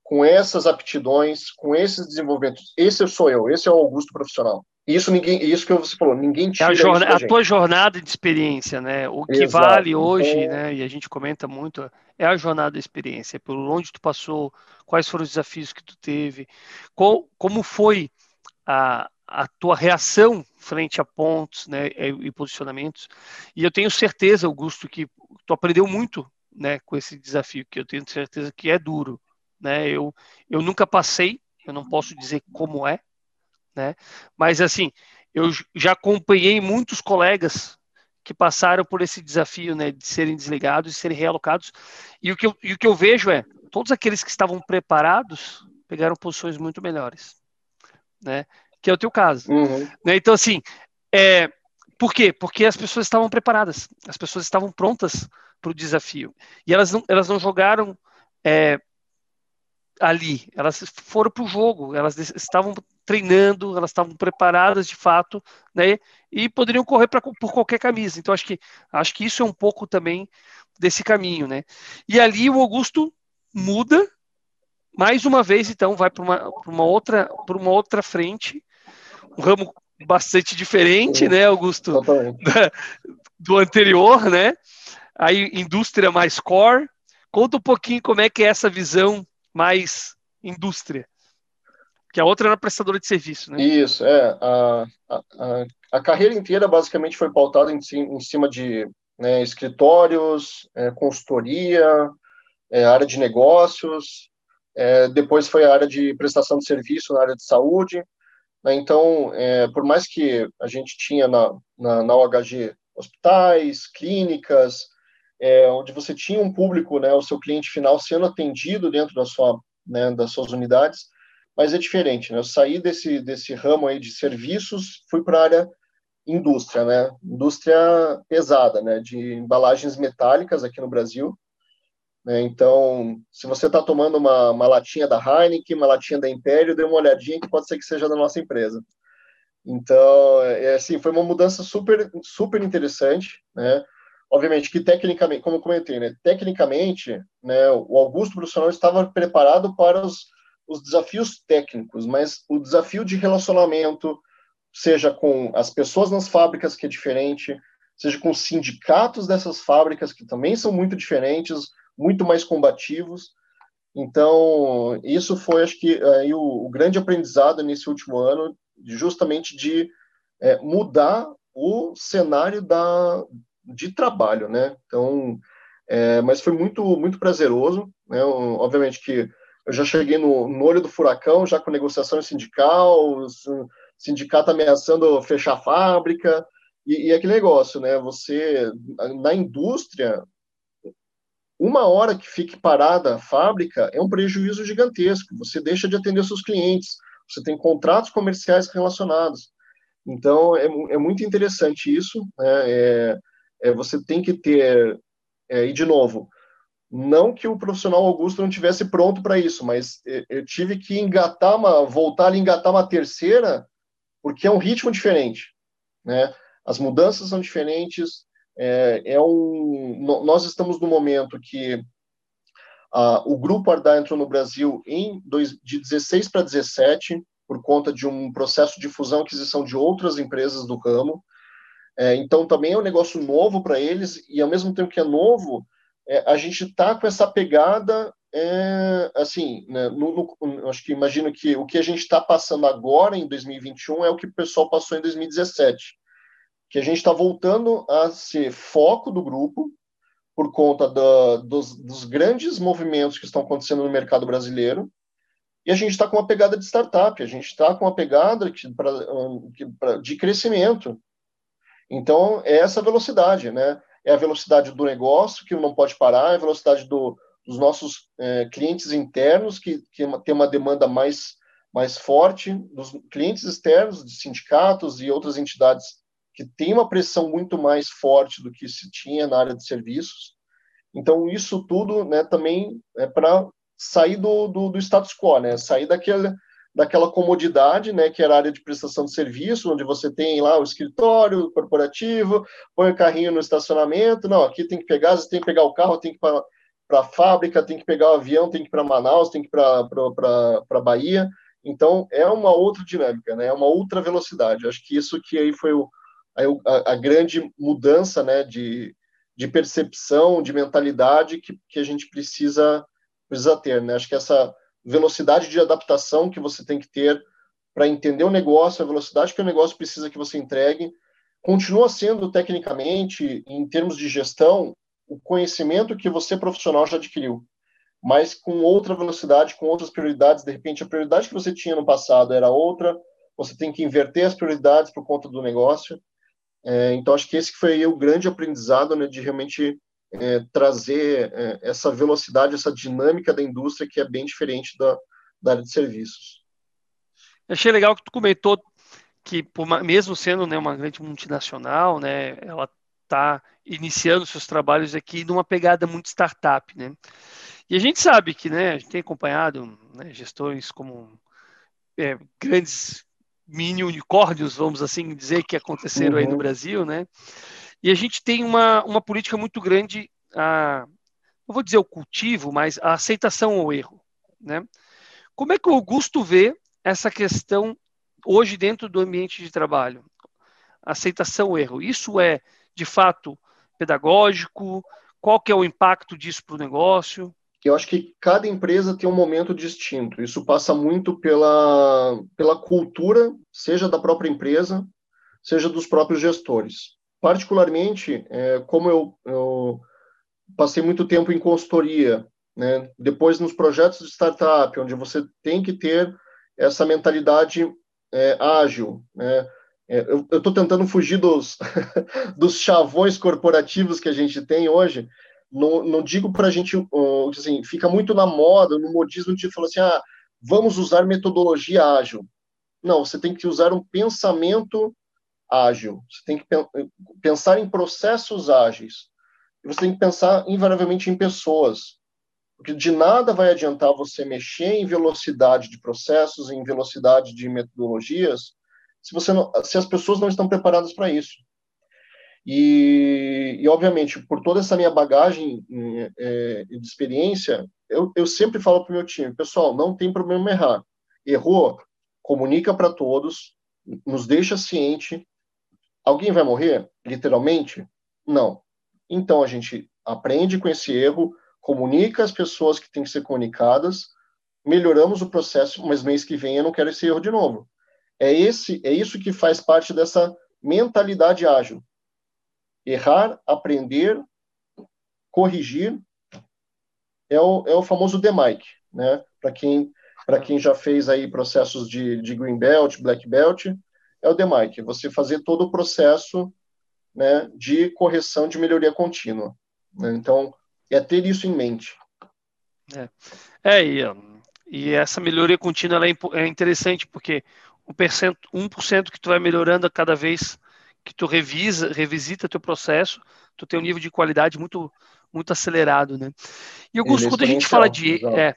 com essas aptidões, com esses desenvolvimentos. Esse sou eu, esse é o Augusto profissional. Isso ninguém, isso que você falou, ninguém tira é a, jornada, a tua jornada de experiência, né? O que Exato. vale hoje, então... né? E a gente comenta muito, é a jornada de experiência, é pelo onde tu passou, quais foram os desafios que tu teve, qual, como foi a, a tua reação frente a pontos, né? E posicionamentos. E eu tenho certeza, Augusto, que tu aprendeu muito, né? Com esse desafio, que eu tenho certeza que é duro, né? Eu, eu nunca passei, eu não posso dizer como é, né? Mas assim, eu já acompanhei muitos colegas que passaram por esse desafio, né, de serem desligados e serem realocados. E o que eu, e o que eu vejo é, todos aqueles que estavam preparados pegaram posições muito melhores, né? Que é o teu caso. Uhum. Né? Então, assim, é, por quê? Porque as pessoas estavam preparadas, as pessoas estavam prontas para o desafio. E elas não, elas não jogaram é, ali, elas foram para o jogo, elas estavam treinando, elas estavam preparadas de fato, né? E poderiam correr pra, por qualquer camisa. Então acho que acho que isso é um pouco também desse caminho, né? E ali o Augusto muda mais uma vez, então vai para uma, uma outra para uma outra frente, um ramo bastante diferente, né, Augusto, do anterior, né? Aí indústria mais core. Conta um pouquinho como é que é essa visão mais indústria que a outra era prestadora de serviço, né? Isso, é. A, a, a carreira inteira basicamente foi pautada em, em cima de né, escritórios, é, consultoria, é, área de negócios, é, depois foi a área de prestação de serviço na área de saúde. Né, então, é, por mais que a gente tinha na, na, na OHG hospitais, clínicas, é, onde você tinha um público, né, o seu cliente final sendo atendido dentro da sua, né, das suas unidades, mas é diferente, né? Eu saí desse, desse ramo aí de serviços, fui para a área indústria, né? Indústria pesada, né? De embalagens metálicas aqui no Brasil. Né? Então, se você está tomando uma, uma latinha da Heineken, uma latinha da Império, dê uma olhadinha que pode ser que seja da nossa empresa. Então, é, assim, foi uma mudança super, super interessante, né? Obviamente que tecnicamente, como eu comentei, né? Tecnicamente, né? O Augusto profissional estava preparado para os os desafios técnicos, mas o desafio de relacionamento, seja com as pessoas nas fábricas, que é diferente, seja com os sindicatos dessas fábricas, que também são muito diferentes, muito mais combativos. Então, isso foi, acho que, aí, o, o grande aprendizado nesse último ano, justamente de é, mudar o cenário da, de trabalho, né? Então, é, mas foi muito, muito prazeroso, né? Obviamente que eu já cheguei no, no olho do furacão, já com negociação sindical, o sindicato ameaçando fechar a fábrica, e, e aquele negócio, né? Você, na indústria, uma hora que fique parada a fábrica é um prejuízo gigantesco. Você deixa de atender seus clientes, você tem contratos comerciais relacionados. Então, é, é muito interessante isso. Né? É, é, você tem que ter, é, e de novo, não que o profissional Augusto não tivesse pronto para isso, mas eu tive que engatar uma, voltar a engatar uma terceira, porque é um ritmo diferente, né? As mudanças são diferentes. É, é um, nós estamos no momento que o grupo Ardar entrou no Brasil em dois, de 16 para 17 por conta de um processo de fusão e aquisição de outras empresas do ramo. É, então também é um negócio novo para eles e ao mesmo tempo que é novo é, a gente está com essa pegada, é, assim, né, no, no, acho que imagino que o que a gente está passando agora em 2021 é o que o pessoal passou em 2017, que a gente está voltando a ser foco do grupo por conta da, dos, dos grandes movimentos que estão acontecendo no mercado brasileiro, e a gente está com uma pegada de startup, a gente está com uma pegada de, de crescimento. Então, é essa velocidade, né? É a velocidade do negócio, que não pode parar, é a velocidade do, dos nossos é, clientes internos, que, que tem uma demanda mais, mais forte, dos clientes externos, de sindicatos e outras entidades que têm uma pressão muito mais forte do que se tinha na área de serviços. Então, isso tudo né, também é para sair do, do, do, status quo, né? sair daquele, daquela comodidade, né, que era a área de prestação de serviço, onde você tem lá o escritório corporativo, põe o carrinho no estacionamento, não, aqui tem que pegar, você tem que pegar o carro, tem que para a fábrica, tem que pegar o avião, tem que ir para Manaus, tem que ir para Bahia, então é uma outra dinâmica, né, é uma outra velocidade, acho que isso que aí foi o, a, a grande mudança, né, de, de percepção, de mentalidade que, que a gente precisa, precisa ter, né, acho que essa velocidade de adaptação que você tem que ter para entender o negócio, a velocidade que o negócio precisa que você entregue, continua sendo tecnicamente, em termos de gestão, o conhecimento que você profissional já adquiriu, mas com outra velocidade, com outras prioridades. De repente, a prioridade que você tinha no passado era outra, você tem que inverter as prioridades por conta do negócio. É, então, acho que esse foi o grande aprendizado né, de realmente é, trazer é, essa velocidade, essa dinâmica da indústria que é bem diferente da, da área de serviços. achei legal que tu comentou que, por, mesmo sendo né, uma grande multinacional, né, ela está iniciando seus trabalhos aqui numa pegada muito startup, né? E a gente sabe que, né, a gente tem acompanhado né, gestores como é, grandes mini unicórnios, vamos assim dizer, que aconteceram uhum. aí no uhum. Brasil, né? E a gente tem uma, uma política muito grande, a, não vou dizer o cultivo, mas a aceitação ao erro. Né? Como é que o Augusto vê essa questão hoje dentro do ambiente de trabalho? Aceitação ao erro. Isso é, de fato, pedagógico? Qual que é o impacto disso para o negócio? Eu acho que cada empresa tem um momento distinto. Isso passa muito pela, pela cultura, seja da própria empresa, seja dos próprios gestores particularmente, é, como eu, eu, passei muito tempo em consultoria, né, depois nos projetos de startup, onde você tem que ter essa mentalidade é, ágil, né, é, eu estou tentando fugir dos, dos chavões corporativos que a gente tem hoje. Não, não digo para a gente, assim, fica muito na moda, no modismo de falar assim, ah, vamos usar metodologia ágil. Não, você tem que usar um pensamento ágil, você tem que pensar em processos ágeis. E você tem que pensar invariavelmente em pessoas. Porque de nada vai adiantar você mexer em velocidade de processos, em velocidade de metodologias, se, você não, se as pessoas não estão preparadas para isso. E, e, obviamente, por toda essa minha bagagem é, de experiência, eu, eu sempre falo para o meu time, pessoal, não tem problema errar. Errou, comunica para todos, nos deixa ciente, Alguém vai morrer, literalmente? Não. Então a gente aprende com esse erro, comunica as pessoas que têm que ser comunicadas, melhoramos o processo, mas mês que vem eu não quero esse erro de novo. É esse, é isso que faz parte dessa mentalidade ágil. Errar, aprender, corrigir é o, é o famoso DMAIC, né? Para quem para quem já fez aí processos de, de green belt, black belt, é o DMAIC, você fazer todo o processo né, de correção de melhoria contínua. Né? Então, é ter isso em mente. É, é e, e essa melhoria contínua é, é interessante porque 1%, 1% que tu vai melhorando a cada vez que tu revisa, revisita teu processo, tu tem um nível de qualidade muito muito acelerado, né? E Augusto, é quando a gente fala de é,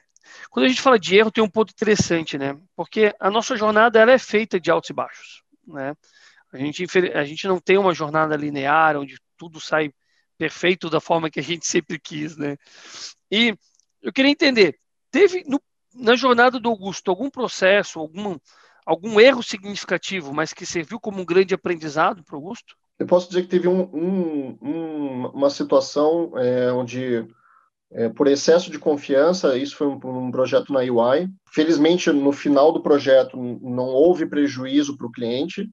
quando a gente fala de erro, tem um ponto interessante, né? Porque a nossa jornada ela é feita de altos e baixos né? A gente, a gente não tem uma jornada linear onde tudo sai perfeito da forma que a gente sempre quis, né? E eu queria entender, teve no, na jornada do Augusto algum processo, algum, algum erro significativo, mas que serviu como um grande aprendizado para o Augusto? Eu posso dizer que teve um, um, um, uma situação é, onde, é, por excesso de confiança, isso foi um, projeto na UI, Felizmente, no final do projeto, não houve prejuízo para o cliente,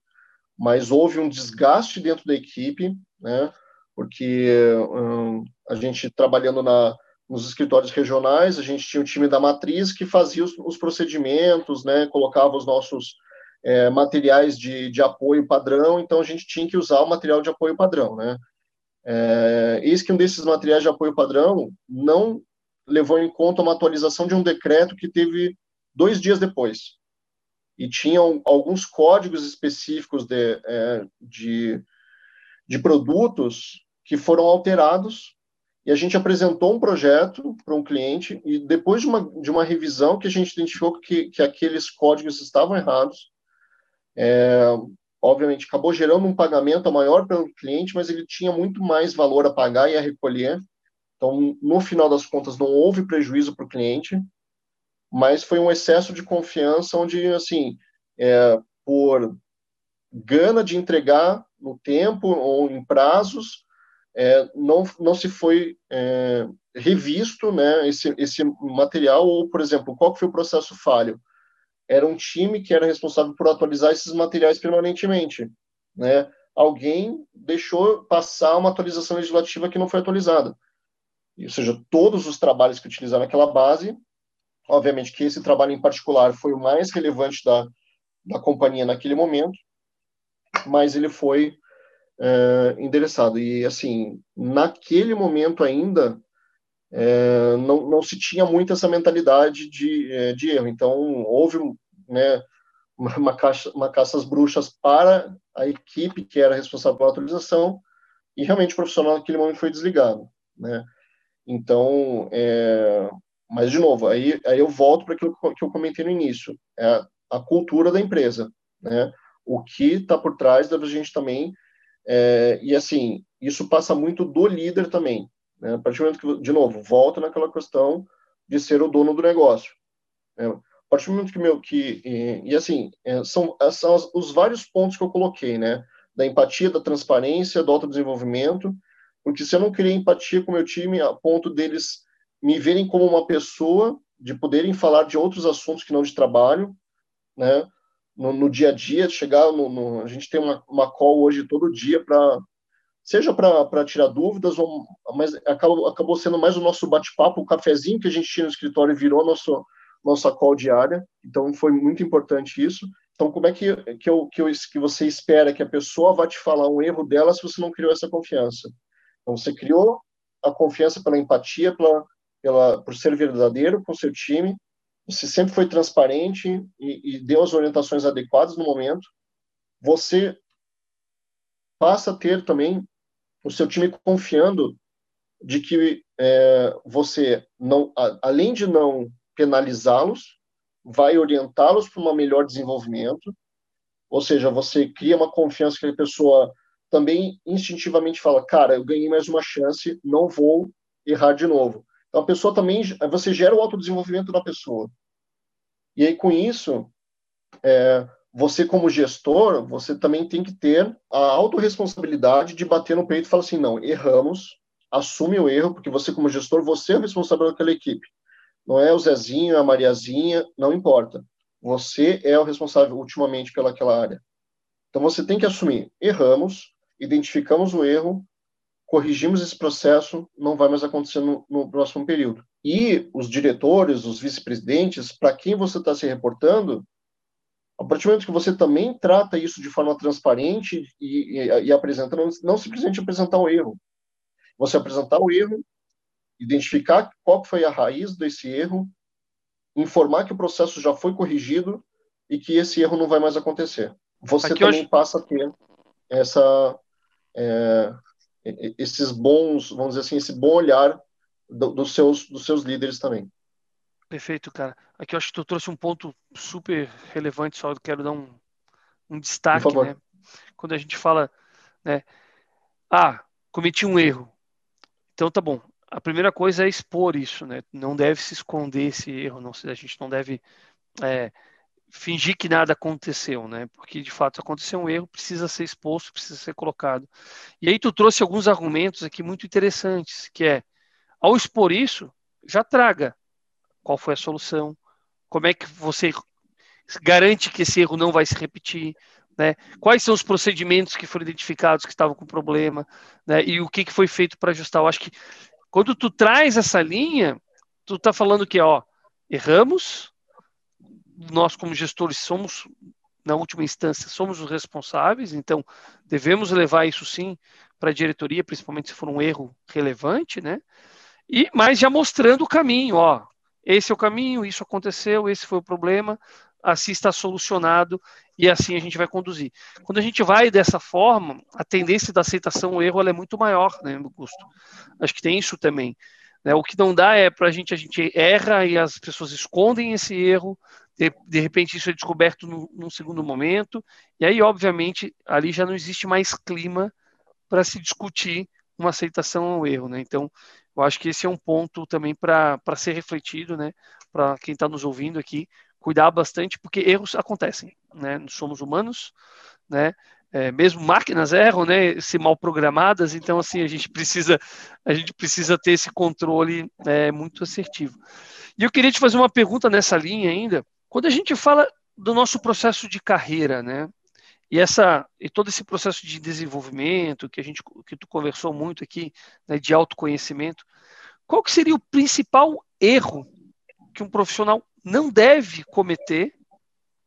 mas houve um desgaste dentro da equipe, né? Porque um, a gente trabalhando na, nos escritórios regionais, a gente tinha o time da matriz que fazia os, os procedimentos, né, colocava os nossos é, materiais de, de apoio padrão, então a gente tinha que usar o material de apoio padrão, né. É, eis que um desses materiais de apoio padrão não levou em conta uma atualização de um decreto que teve dois dias depois. E tinham alguns códigos específicos de, é, de, de produtos que foram alterados e a gente apresentou um projeto para um cliente e depois de uma, de uma revisão que a gente identificou que, que aqueles códigos estavam errados, é, obviamente acabou gerando um pagamento maior para o cliente, mas ele tinha muito mais valor a pagar e a recolher. Então, no final das contas, não houve prejuízo para o cliente, mas foi um excesso de confiança onde, assim, é, por gana de entregar no tempo ou em prazos, é, não, não se foi é, revisto né, esse, esse material, ou, por exemplo, qual foi o processo falho? Era um time que era responsável por atualizar esses materiais permanentemente. Né? Alguém deixou passar uma atualização legislativa que não foi atualizada. Ou seja, todos os trabalhos que utilizaram aquela base, obviamente que esse trabalho em particular foi o mais relevante da, da companhia naquele momento, mas ele foi é, endereçado. E, assim, naquele momento ainda, é, não, não se tinha muito essa mentalidade de, é, de erro. Então, houve né, uma, caixa, uma caça às bruxas para a equipe que era responsável pela atualização, e realmente o profissional naquele momento foi desligado. Né? Então, é, mas de novo, aí, aí eu volto para aquilo que eu comentei no início, é a, a cultura da empresa, né? O que está por trás da gente também é, e assim, isso passa muito do líder também. Né? A partir do momento que, de novo, volta naquela questão de ser o dono do negócio. Né? A partir do momento que meu que e, e assim é, são, são os vários pontos que eu coloquei, né? Da empatia, da transparência, do autodesenvolvimento, porque se eu não criei empatia com o meu time a ponto deles me verem como uma pessoa, de poderem falar de outros assuntos que não de trabalho, né? no, no, dia a dia, chegar no, no, a gente tem uma, uma call hoje todo dia para seja para tirar dúvidas, ou, mas acabou, acabou sendo mais o nosso bate-papo, o cafezinho que a gente tinha no escritório virou nosso, nossa call diária, então foi muito importante isso. Então, como é que, que, eu, que, eu, que você espera que a pessoa vá te falar um erro dela se você não criou essa confiança? Então, você criou a confiança pela empatia, pela, pela, por ser verdadeiro com o seu time, você sempre foi transparente e, e deu as orientações adequadas no momento, você passa a ter também o seu time confiando de que é, você não, a, além de não penalizá-los, vai orientá-los para um melhor desenvolvimento. Ou seja, você cria uma confiança que a pessoa também instintivamente fala, cara, eu ganhei mais uma chance, não vou errar de novo. Então a pessoa também, você gera o autodesenvolvimento da pessoa. E aí, com isso, é, você, como gestor, você também tem que ter a autorresponsabilidade de bater no peito e falar assim: não, erramos, assume o erro, porque você, como gestor, você é responsável daquela equipe. Não é o Zezinho, a Mariazinha, não importa. Você é o responsável ultimamente pelaquela área. Então você tem que assumir: erramos, identificamos o erro, corrigimos esse processo, não vai mais acontecer no, no próximo período. E os diretores, os vice-presidentes, para quem você está se reportando, a partir do momento que você também trata isso de forma transparente e, e, e apresenta, não, não simplesmente apresentar o erro, você apresentar o erro, identificar qual foi a raiz desse erro, informar que o processo já foi corrigido e que esse erro não vai mais acontecer. Você Aqui também hoje... passa a ter essa é, esses bons, vamos dizer assim, esse bom olhar do, dos, seus, dos seus líderes também. Perfeito, cara. Aqui eu acho que tu trouxe um ponto super relevante, só quero dar um, um destaque, né? Quando a gente fala, né? Ah, cometi um erro. Então tá bom. A primeira coisa é expor isso, né? Não deve se esconder esse erro, não, a gente não deve é, fingir que nada aconteceu, né? Porque de fato aconteceu um erro, precisa ser exposto, precisa ser colocado. E aí tu trouxe alguns argumentos aqui muito interessantes, que é ao expor isso, já traga qual foi a solução, como é que você garante que esse erro não vai se repetir, né? Quais são os procedimentos que foram identificados que estavam com problema, né? E o que, que foi feito para ajustar? Eu acho que Quando tu traz essa linha, tu tá falando que, ó, erramos, nós como gestores somos, na última instância, somos os responsáveis, então devemos levar isso sim para a diretoria, principalmente se for um erro relevante, né? E mas já mostrando o caminho, ó, esse é o caminho, isso aconteceu, esse foi o problema, assim está solucionado e assim a gente vai conduzir. Quando a gente vai dessa forma, a tendência da aceitação ao erro é muito maior, né, Augusto? Acho que tem isso também. Né? O que não dá é para a gente, a gente erra e as pessoas escondem esse erro, de, de repente isso é descoberto no, num segundo momento, e aí, obviamente, ali já não existe mais clima para se discutir uma aceitação ao erro. Né? Então, eu acho que esse é um ponto também para ser refletido, né? para quem está nos ouvindo aqui, cuidar bastante, porque erros acontecem. Né? Nós somos humanos, né? É, mesmo máquinas erram, né, se mal programadas, então assim a gente precisa a gente precisa ter esse controle é, muito assertivo. E eu queria te fazer uma pergunta nessa linha ainda. Quando a gente fala do nosso processo de carreira, né, e essa e todo esse processo de desenvolvimento que a gente que tu conversou muito aqui, né, de autoconhecimento, qual que seria o principal erro que um profissional não deve cometer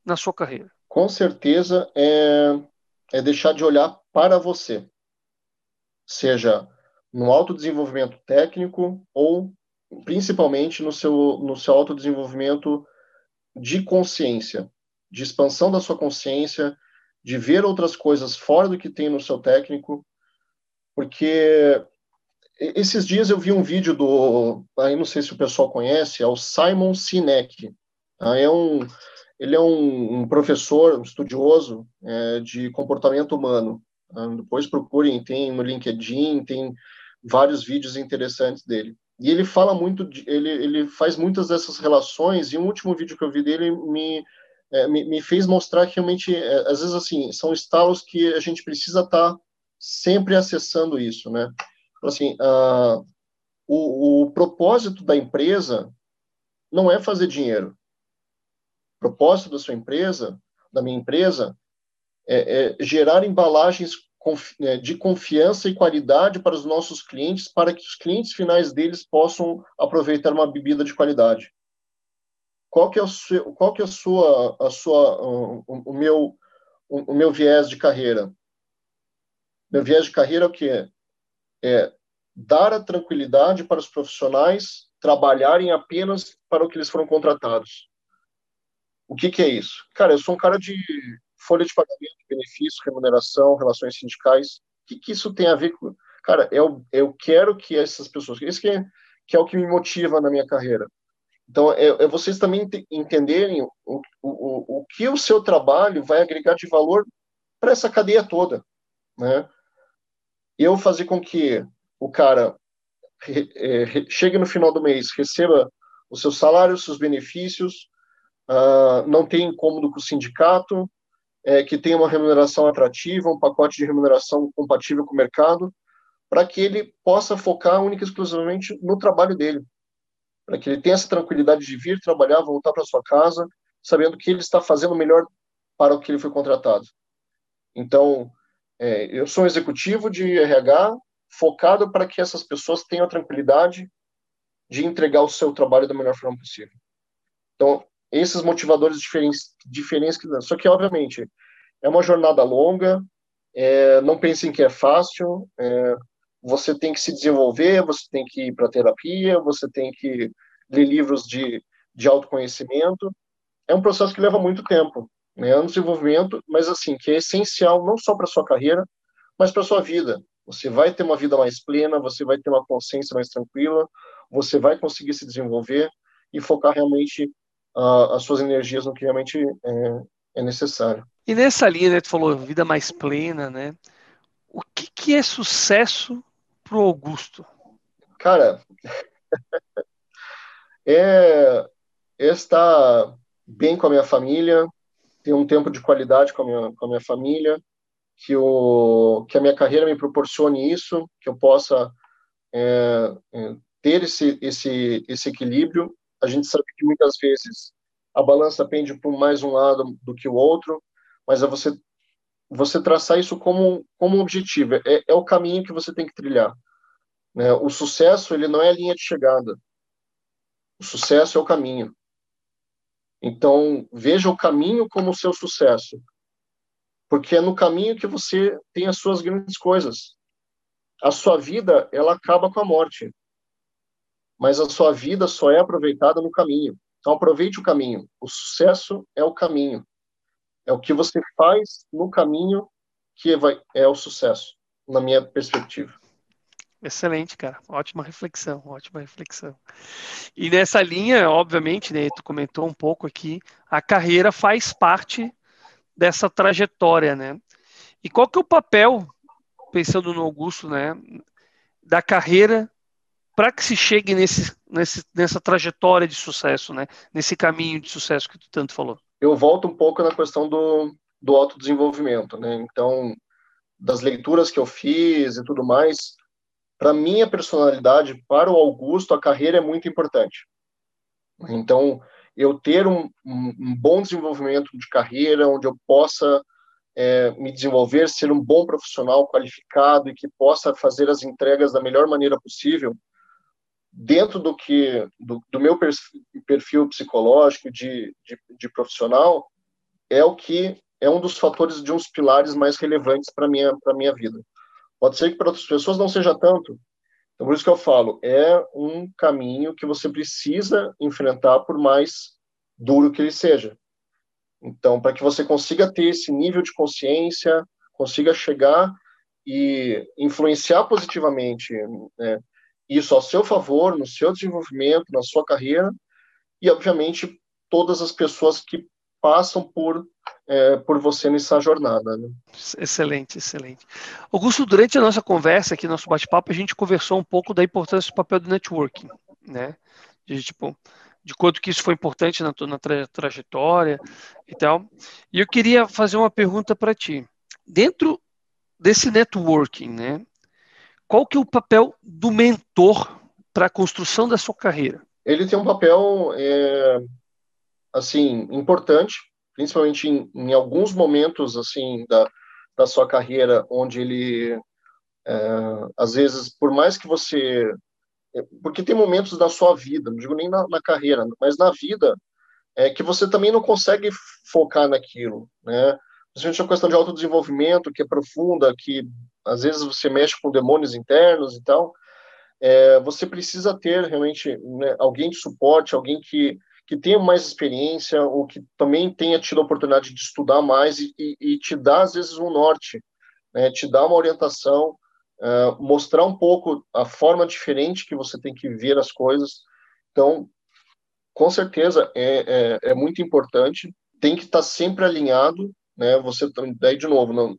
na sua carreira? Com certeza é é deixar de olhar para você, seja no autodesenvolvimento técnico ou principalmente no seu, no seu autodesenvolvimento de consciência, de expansão da sua consciência, de ver outras coisas fora do que tem no seu técnico, porque esses dias eu vi um vídeo do, aí não sei se o pessoal conhece, é o Simon Sinek. Tá? É um, ele é um, um professor, um estudioso é, de comportamento humano. Tá? Depois procurem, tem no LinkedIn, tem vários vídeos interessantes dele. E ele fala muito, de, ele, ele faz muitas dessas relações, e um último vídeo que eu vi dele me, é, me, me, fez mostrar que realmente, é, às vezes, assim, são estalos que a gente precisa estar tá sempre acessando isso, né? Assim, uh, o, o propósito da empresa não é fazer dinheiro, propósito da sua empresa, da minha empresa, é, é gerar embalagens é, de confiança e qualidade para os nossos clientes, para que os clientes finais deles possam aproveitar uma bebida de qualidade. Qual que é o seu, qual que é a sua, a sua, o, o meu, o, o, meu viés de carreira? Meu viés de carreira é o que é dar a tranquilidade para os profissionais trabalharem apenas para o que eles foram contratados. O que, que é isso? Cara, eu sou um cara de folha de pagamento, benefício, remuneração, relações sindicais. O que, que isso tem a ver com. Cara, eu, eu quero que essas pessoas. Isso que é, que é o que me motiva na minha carreira. Então, é, é vocês também entenderem o, o, o, que o seu trabalho vai agregar de valor para essa cadeia toda. Né? Eu fazer com que o cara é, chegue no final do mês, receba o seu salário, os seus benefícios, uh, não tem incômodo com o sindicato, é, que tenha uma remuneração atrativa, um pacote de remuneração compatível com o mercado, para que ele possa focar única e exclusivamente no trabalho dele, para que ele tenha essa tranquilidade de vir trabalhar, voltar para sua casa, sabendo que ele está fazendo o melhor para o que ele foi contratado. Então, é, eu sou um executivo de RH focado para que essas pessoas tenham a tranquilidade de entregar o seu trabalho da melhor forma possível. Então, esses motivadores diferentes, que só que obviamente é uma jornada longa é, não pensem que é fácil é, você tem que se desenvolver você tem que ir para terapia você tem que ler livros de, de autoconhecimento. É um processo que leva muito tempo né um desenvolvimento mas assim que é essencial não só para sua carreira mas para sua vida você vai ter uma vida mais plena você vai ter uma consciência mais tranquila você vai conseguir se desenvolver e focar realmente uh, as suas energias no que realmente é, é necessário. E nessa linha, né, tu falou vida mais plena, né? O que, que é sucesso para o Augusto? Cara, é, é estar bem com a minha família, ter um tempo de qualidade com a minha, com a minha família, que, o, que a minha carreira me proporcione isso, que eu possa é, é ter esse, esse, esse equilíbrio a gente sabe que muitas vezes a balança pende por mais um lado do que o outro, mas é você você traçar isso como como objetivo, é, é o caminho que você tem que trilhar. Né? O sucesso ele não é a linha de chegada. O sucesso é o caminho. Então, veja o caminho como o seu sucesso. Porque é no caminho que você tem as suas grandes coisas. A sua vida, ela acaba com a morte. Mas a sua vida só é aproveitada no caminho. Então, aproveite o caminho. O sucesso é o caminho. É o que você faz no caminho que é o sucesso, na minha perspectiva. Excelente, cara. Ótima reflexão, ótima reflexão. E nessa linha, obviamente, né, tu comentou um pouco aqui, a carreira faz parte dessa trajetória, né? E qual que é o papel, pensando no Augusto, né, da carreira para que se chegue nesse, nesse, nessa trajetória de sucesso, né? Nesse caminho de sucesso que tu tanto falou. Eu volto um pouco na questão do, do autodesenvolvimento, né? Então, das leituras que eu fiz e tudo mais, para minha personalidade, para o Augusto, a carreira é muito importante. Então, eu ter um, um, bom desenvolvimento de carreira, onde eu possa é, me desenvolver, ser um bom profissional qualificado e que possa fazer as entregas da melhor maneira possível, dentro do que do, do meu perfil psicológico de, de, de, profissional, é o que é um dos fatores de uns pilares mais relevantes para minha para minha vida. Pode ser que para outras pessoas não seja tanto. Então, por isso que eu falo, é um caminho que você precisa enfrentar, por mais duro que ele seja. Então, para que você consiga ter esse nível de consciência, consiga chegar e influenciar positivamente né, isso ao seu favor, no seu desenvolvimento, na sua carreira, e, obviamente, todas as pessoas que passam por é, por você nessa jornada. Né? Excelente, excelente. Augusto, durante a nossa conversa aqui, nosso bate-papo, a gente conversou um pouco da importância do papel do networking, né? De, tipo, de quanto que isso foi importante na, na tra trajetória e tal. E eu queria fazer uma pergunta para ti. Dentro desse networking, né? Qual que é o papel do mentor para a construção da sua carreira? Ele tem um papel é, assim importante, principalmente em, em, alguns momentos assim da, da sua carreira, onde ele é, às vezes, por mais que você é, porque tem momentos da sua vida, não digo nem na, na carreira, mas na vida, é que você também não consegue focar naquilo, né? Principalmente a questão de autodesenvolvimento, que é profunda, que às vezes você mexe com demônios internos e tal, é, você precisa ter realmente né, alguém de suporte, alguém que que tenha mais experiência ou que também tenha tido a oportunidade de estudar mais e, e, e te dá, às vezes, um norte, né? te dá uma orientação, uh, mostrar um pouco a forma diferente que você tem que ver as coisas. Então, com certeza, é, é, é muito importante, tem que estar sempre alinhado, né? Você, daí, de novo, não,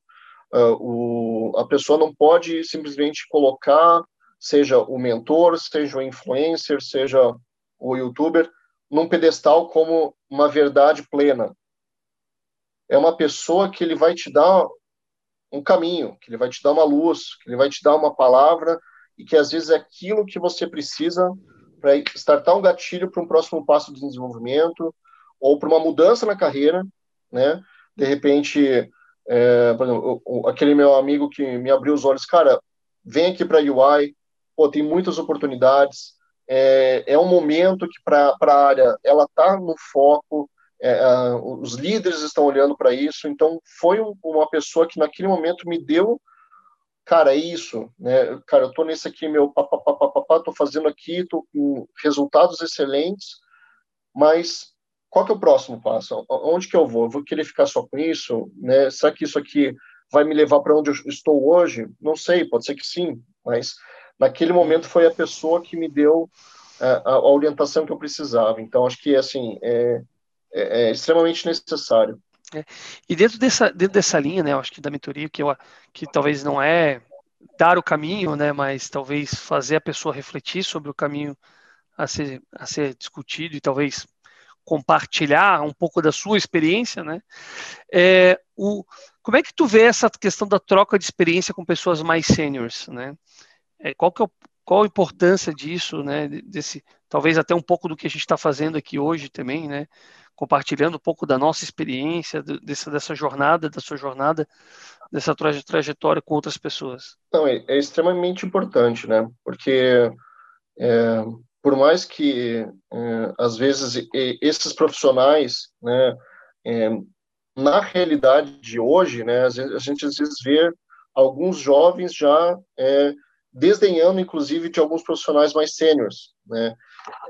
uh, o, a pessoa não pode simplesmente colocar, seja o mentor, seja o influencer, seja o youtuber, num pedestal como uma verdade plena. É uma pessoa que ele vai te dar um caminho, que ele vai te dar uma luz, que ele vai te dar uma palavra e que às vezes é aquilo que você precisa para startar um gatilho para um próximo passo de desenvolvimento ou para uma mudança na carreira, né? De repente, é, por exemplo, aquele meu amigo que me abriu os olhos, cara, vem aqui para UI, pô, tem muitas oportunidades, é, é um momento que para a área ela está no foco, é, os líderes estão olhando para isso, então foi um, uma pessoa que naquele momento me deu, cara, é isso, né? Cara, eu estou nesse aqui, meu papapá, estou fazendo aqui, estou com resultados excelentes, mas qual que é o próximo passo? Onde que eu vou? Eu vou querer ficar só com isso? Né? Será que isso aqui vai me levar para onde eu estou hoje? Não sei, pode ser que sim, mas naquele momento foi a pessoa que me deu a, é, a orientação que eu precisava. Então, acho que assim é, é, é extremamente necessário. É. E dentro dessa, dentro dessa linha, né, eu acho que da mentoria, que, eu, que talvez não é dar o caminho, né, mas talvez fazer a pessoa refletir sobre o caminho a ser, a ser discutido e talvez compartilhar um pouco da sua experiência, né? É, o, como é que tu vê essa questão da troca de experiência com pessoas mais seniors, né? É, qual, que é o, qual a importância disso, né? Desse, talvez até um pouco do que a gente está fazendo aqui hoje também, né? compartilhando um pouco da nossa experiência, dessa, dessa jornada, da sua jornada, dessa trajetória com outras pessoas. Não, é, é extremamente importante, né? Porque é, por mais que é, às vezes esses profissionais, né, é, na realidade de hoje, né, a gente às vezes vê alguns jovens já é, desdenhando, inclusive, de alguns profissionais mais sêniores, né,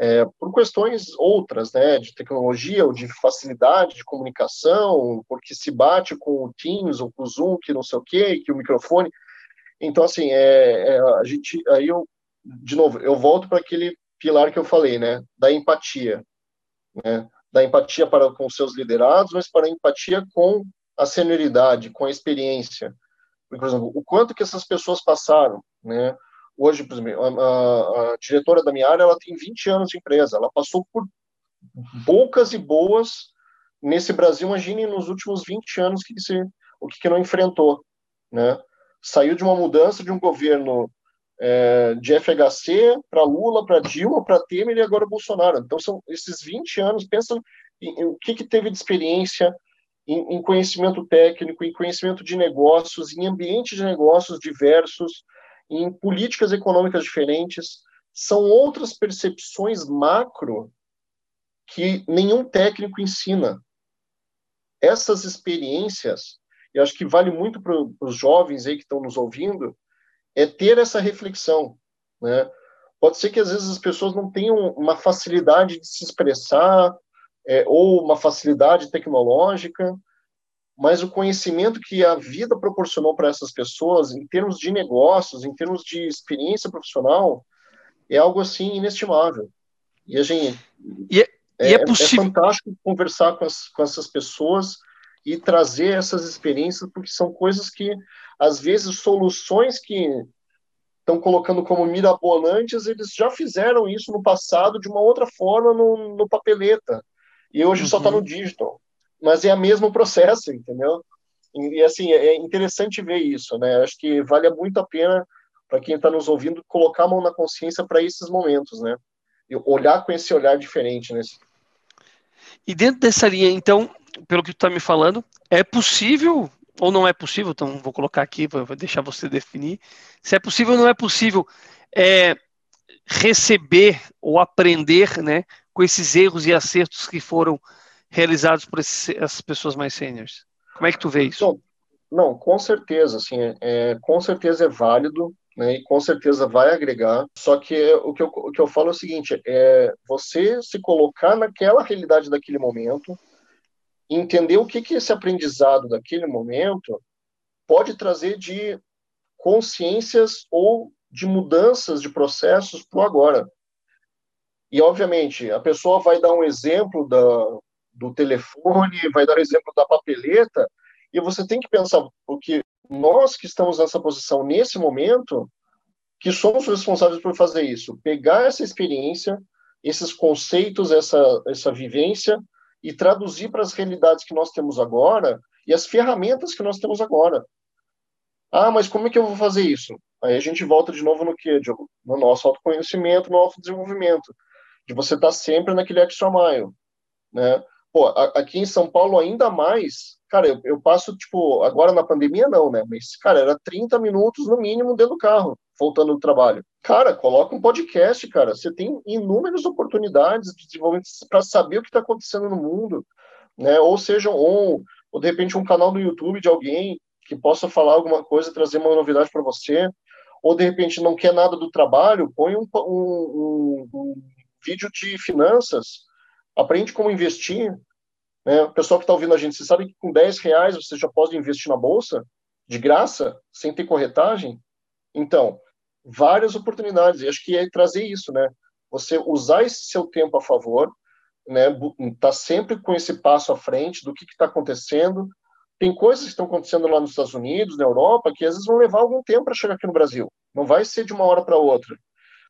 é, por questões outras, né, de tecnologia ou de facilidade de comunicação, porque se bate com o Teams ou com o Zoom, que não sei o quê, que o microfone. Então, assim, é, é a gente, aí eu, de novo, eu volto para aquele pilar que eu falei, né, da empatia, né, da empatia para com seus liderados, mas para a empatia com a senioridade, com a experiência. Por exemplo, o quanto que essas pessoas passaram, né? Hoje, por exemplo, a, a, diretora da minha área, ela tem 20 anos de empresa, ela passou por bocas e boas nesse Brasil, imagine nos últimos 20 anos que se, o que, que não enfrentou, né? Saiu de uma mudança de um governo é, de FHC para Lula, para Dilma, para Temer e agora Bolsonaro. Então, são esses 20 anos, pensa em, em o que, que teve de experiência em, em, conhecimento técnico, em conhecimento de negócios, em ambientes de negócios diversos, em políticas econômicas diferentes. São outras percepções macro que nenhum técnico ensina. Essas experiências, eu acho que vale muito para os jovens aí que estão nos ouvindo, é ter essa reflexão, né? Pode ser que às vezes as pessoas não tenham uma facilidade de se expressar, é, ou uma facilidade tecnológica, mas o conhecimento que a vida proporcionou para essas pessoas, em termos de negócios, em termos de experiência profissional, é algo assim inestimável. E a gente e é, é, é, é fantástico conversar com, as, com essas pessoas e trazer essas experiências, porque são coisas que, às vezes, soluções que estão colocando como mirabolantes, eles já fizeram isso no passado de uma outra forma no, no papeleta. E hoje tá uhum. só está no digital. Mas é o mesmo processo, entendeu? E, assim, é interessante ver isso, né? Acho que vale muito a pena para quem está nos ouvindo colocar a mão na consciência para esses momentos, né? E olhar com esse olhar diferente, né? E dentro dessa linha, então, pelo que tu está me falando, é possível ou não é possível? Então, vou colocar aqui, vou deixar você definir. Se é possível ou não é possível é, receber ou aprender, né, com esses erros e acertos que foram realizados por essas pessoas mais sêniores? Como é que tu vê isso? Não, não com certeza, assim, é, com certeza é válido, né, e com certeza vai agregar, só que o que eu, o que eu falo é o seguinte, é você se colocar naquela realidade daquele momento, entender o que, que esse aprendizado daquele momento pode trazer de consciências ou de mudanças de processos para o agora. E, obviamente, a pessoa vai dar um exemplo da, do telefone, vai dar um exemplo da papeleta, e você tem que pensar, porque nós que estamos nessa posição nesse momento, que somos responsáveis por fazer isso, pegar essa experiência, esses conceitos, essa, essa vivência, e traduzir para as realidades que nós temos agora e as ferramentas que nós temos agora. Ah, mas como é que eu vou fazer isso? Aí a gente volta de novo no quê, Diogo? No nosso autoconhecimento, no autodesenvolvimento de você estar tá sempre naquele extra mile, né? Pô, aqui em São Paulo ainda mais, cara, eu, eu, passo, tipo, agora na pandemia não, né? Mas, cara, era 30 minutos no mínimo dentro do carro, voltando do trabalho. Cara, coloca um podcast, cara. Você tem inúmeras oportunidades de desenvolvimento para saber o que está acontecendo no mundo, né? Ou seja, ou, de repente um canal no YouTube de alguém que possa falar alguma coisa, trazer uma novidade para você, ou de repente não quer nada do trabalho, põe um, um, um vídeo de finanças, aprende como investir. Né? O pessoal que está ouvindo a gente, você sabe que com 10 reais você já pode investir na bolsa, de graça, sem ter corretagem? Então, várias oportunidades. E acho que é trazer isso, né? Você usar esse seu tempo a favor, né? Tá sempre com esse passo à frente do que está acontecendo. Tem coisas que estão acontecendo lá nos Estados Unidos, na Europa, que às vezes vão levar algum tempo para chegar aqui no Brasil. Não vai ser de uma hora para outra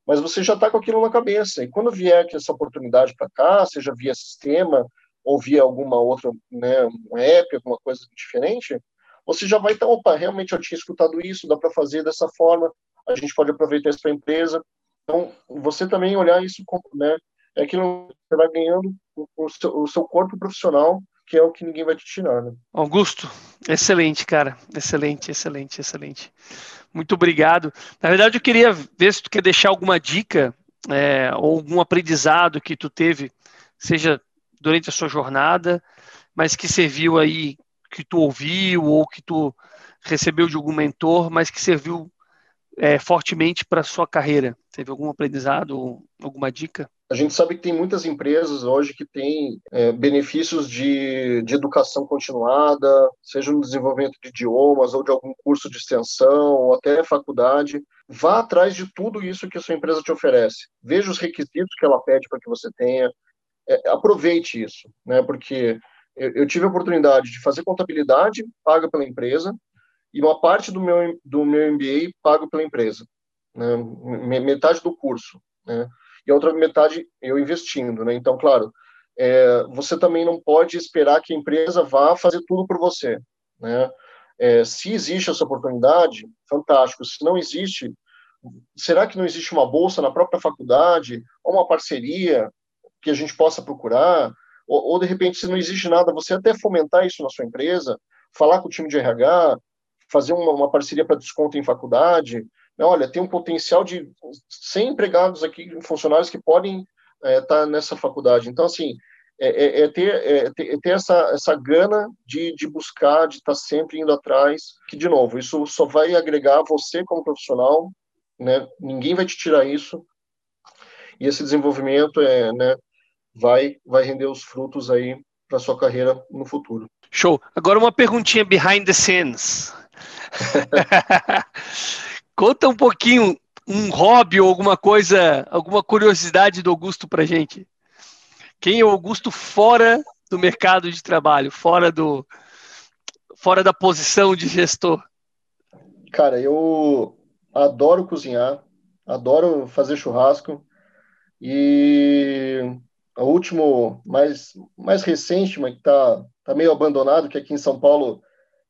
mas você já está com aquilo na cabeça. E quando vier essa oportunidade para cá, seja via sistema ou via alguma outra, né, um app, alguma coisa diferente, você já vai estar, opa, realmente eu tinha escutado isso, dá para fazer dessa forma, a gente pode aproveitar isso para empresa. Então, você também olhar isso, né, é aquilo que você vai ganhando o seu, o seu corpo profissional, que é o que ninguém vai te tirar, né? Augusto, excelente, cara. Excelente, excelente, excelente. Muito obrigado. Na verdade, eu queria ver se tu quer deixar alguma dica é, ou algum aprendizado que tu teve, seja durante a sua jornada, mas que serviu aí, que tu ouviu ou que tu recebeu de algum mentor, mas que serviu é, fortemente para a sua carreira? Teve algum aprendizado alguma dica? A gente sabe que tem muitas empresas hoje que têm é, benefícios de, de educação continuada, seja no desenvolvimento de idiomas ou de algum curso de extensão ou até faculdade. Vá atrás de tudo isso que a sua empresa te oferece. Veja os requisitos que ela pede para que você tenha. É, aproveite isso, né? Porque eu, eu tive a oportunidade de fazer contabilidade paga pela empresa e uma parte do meu do meu MBA pago pela empresa, né? metade do curso, né? E a outra metade eu investindo, né? Então, claro, é, você também não pode esperar que a empresa vá fazer tudo por você, né? É, se existe essa oportunidade, fantástico. Se não existe, será que não existe uma bolsa na própria faculdade ou uma parceria que a gente possa procurar? Ou, ou de repente, se não existe nada, você até fomentar isso na sua empresa, falar com o time de RH, fazer uma, uma parceria para desconto em faculdade. Né? Olha, tem um potencial de 100 empregados aqui, funcionários que podem estar é, tá nessa faculdade. Então, assim, é, é, é ter, é, ter, é ter, essa, essa gana de, de buscar, de estar tá sempre indo atrás, que, de novo, isso só vai agregar você como profissional, né? ninguém vai te tirar isso, e esse desenvolvimento é, né, vai, vai render os frutos aí para sua carreira no futuro. Show. Agora uma perguntinha behind the scenes. Conta um pouquinho um hobby ou alguma coisa, alguma curiosidade do Augusto para gente. Quem é o Augusto fora do mercado de trabalho, fora do fora da posição de gestor? Cara, eu adoro cozinhar, adoro fazer churrasco e o último mais mais recente, mas que tá, tá meio abandonado, que aqui em São Paulo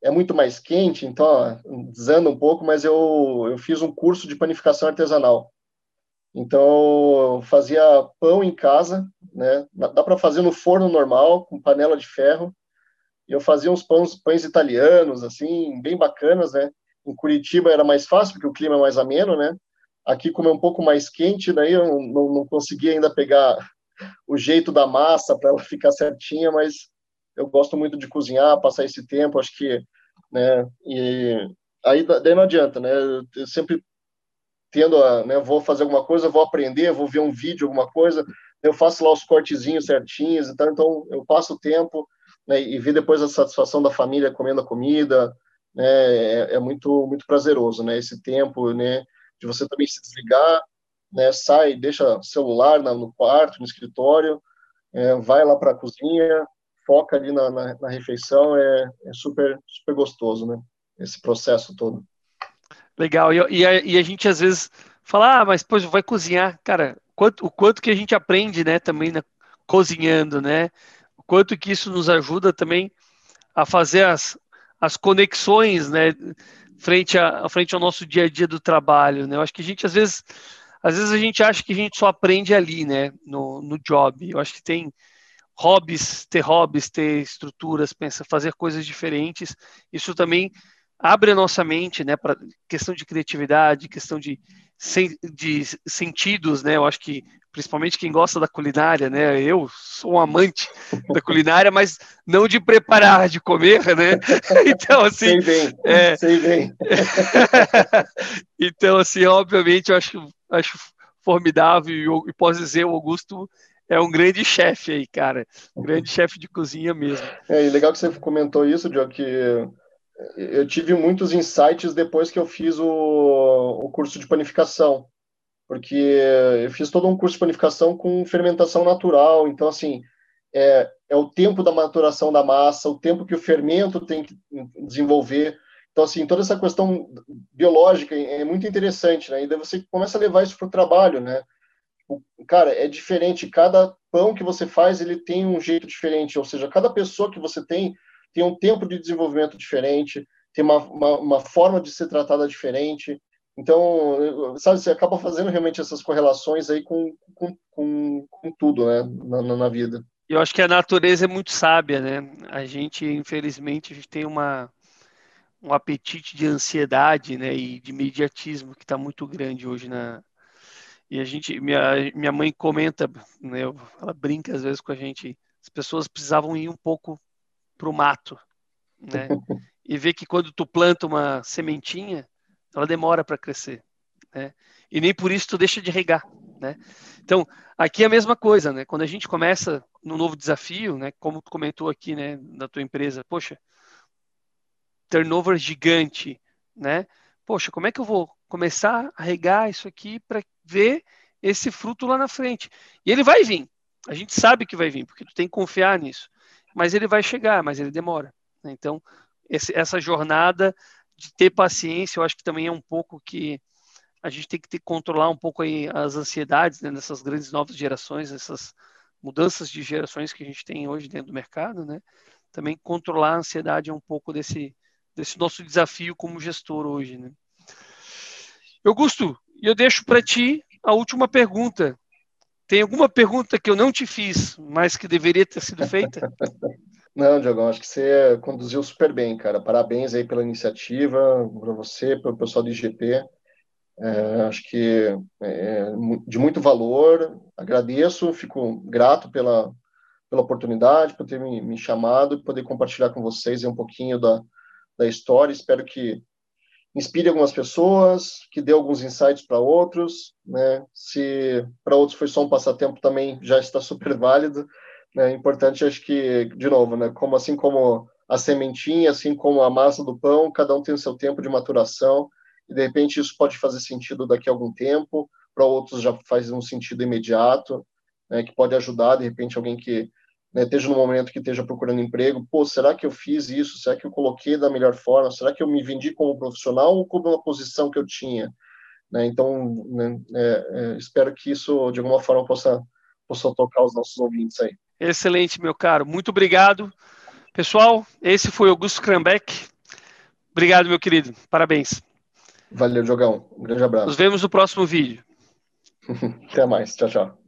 é muito mais quente, então, desanda um pouco, mas eu, eu fiz um curso de panificação artesanal. Então, eu fazia pão em casa, né? Dá para fazer no forno normal, com panela de ferro. E eu fazia uns pães, pães italianos, assim, bem bacanas, né? Em Curitiba era mais fácil, porque o clima é mais ameno, né? Aqui, como é um pouco mais quente, daí eu não, não consegui ainda pegar o jeito da massa para ela ficar certinha, mas eu gosto muito de cozinhar, passar esse tempo, acho que, né, e aí daí não adianta, né, eu sempre tendo a, né, vou fazer alguma coisa, vou aprender, vou ver um vídeo, alguma coisa, eu faço lá os cortezinhos certinhos e tal, então eu passo o tempo, né, e ver depois a satisfação da família comendo a comida, né, é, é muito, muito prazeroso, né, esse tempo, né, de você também se desligar, né, sai, deixa celular no quarto, no escritório, é, vai lá para a cozinha, foca ali na, na, na refeição, é, é, super, super gostoso, né? Esse processo todo. Legal. E, e, a, e a gente às vezes fala, ah, mas pois vai cozinhar, cara. Quanto, o quanto que a gente aprende, né, também né, cozinhando, né? O quanto que isso nos ajuda também a fazer as, as conexões, né, frente, a, frente ao nosso dia a dia do trabalho, né? Eu acho que a gente às vezes, às vezes a gente acha que a gente só aprende ali, né, no, no job. Eu acho que tem hobbies, ter hobbies, ter estruturas, pensa, fazer coisas diferentes. Isso também abre a nossa mente, né, para questão de criatividade, questão de, de sentidos, né? Eu acho que principalmente quem gosta da culinária, né? Eu sou um amante da culinária, mas não de preparar, de comer, né? Então assim, sei bem, é... sei bem. então assim, obviamente eu acho acho formidável e, e posso dizer o Augusto é um grande chefe aí, cara. Um grande chefe de cozinha mesmo. É, e legal que você comentou isso, Diogo, que eu tive muitos insights depois que eu fiz o, o curso de panificação. Porque eu fiz todo um curso de panificação com fermentação natural. Então, assim, é, é o tempo da maturação da massa, o tempo que o fermento tem que desenvolver. Então, assim, toda essa questão biológica é muito interessante, né? E daí você começa a levar isso para o trabalho, né? Cara, é diferente. Cada pão que você faz, ele tem um jeito diferente. Ou seja, cada pessoa que você tem tem um tempo de desenvolvimento diferente, tem uma, uma, uma forma de ser tratada diferente. Então, sabe, você acaba fazendo realmente essas correlações aí com, com, com, com tudo, né, na, na, vida. Eu acho que a natureza é muito sábia, né? A gente, infelizmente, a gente tem uma, um apetite de ansiedade, né, e de imediatismo que está muito grande hoje na, e a gente, minha, minha mãe comenta, né, ela brinca às vezes com a gente, as pessoas precisavam ir um pouco para o mato, né? e ver que quando tu planta uma sementinha, ela demora para crescer, né? E nem por isso tu deixa de regar, né? Então, aqui é a mesma coisa, né? Quando a gente começa no novo desafio, né, como tu comentou aqui, né, da tua empresa, poxa, turnover gigante, né? Poxa, como é que eu vou começar a regar isso aqui para ver esse fruto lá na frente. E ele vai vir. A gente sabe que vai vir, porque tu tem que confiar nisso. Mas ele vai chegar, mas ele demora. Né? Então, esse, essa jornada de ter paciência, eu acho que também é um pouco que a gente tem que ter, controlar um pouco aí as ansiedades né, nessas grandes novas gerações, essas mudanças de gerações que a gente tem hoje dentro do mercado, né? Também controlar a ansiedade é um pouco desse, desse nosso desafio como gestor hoje, né? Augusto, eu deixo para ti a última pergunta. Tem alguma pergunta que eu não te fiz, mas que deveria ter sido feita? Não, Diogão, acho que você conduziu super bem, cara. Parabéns aí pela iniciativa, para você, para o pessoal do IGP. É, acho que é de muito valor. Agradeço, fico grato pela, pela oportunidade, por ter me, me chamado e poder compartilhar com vocês um pouquinho da, da história. Espero que inspire algumas pessoas, que dê alguns insights para outros, né? Se para outros foi só um passatempo também já está super válido, né? Importante acho que de novo, né? Como assim como a sementinha, assim como a massa do pão, cada um tem o seu tempo de maturação e de repente isso pode fazer sentido daqui a algum tempo, para outros já faz um sentido imediato, né? Que pode ajudar de repente alguém que né, esteja no momento que esteja procurando emprego, pô, será que eu fiz isso? Será que eu coloquei da melhor forma? Será que eu me vendi como profissional ou como uma posição que eu tinha? Né, então, né, é, é, espero que isso, de alguma forma, possa, possa tocar os nossos ouvintes aí. Excelente, meu caro. Muito obrigado. Pessoal, esse foi Augusto Krambeck. Obrigado, meu querido. Parabéns. Valeu, Jogão. Um grande abraço. Nos vemos no próximo vídeo. Até mais. Tchau, tchau.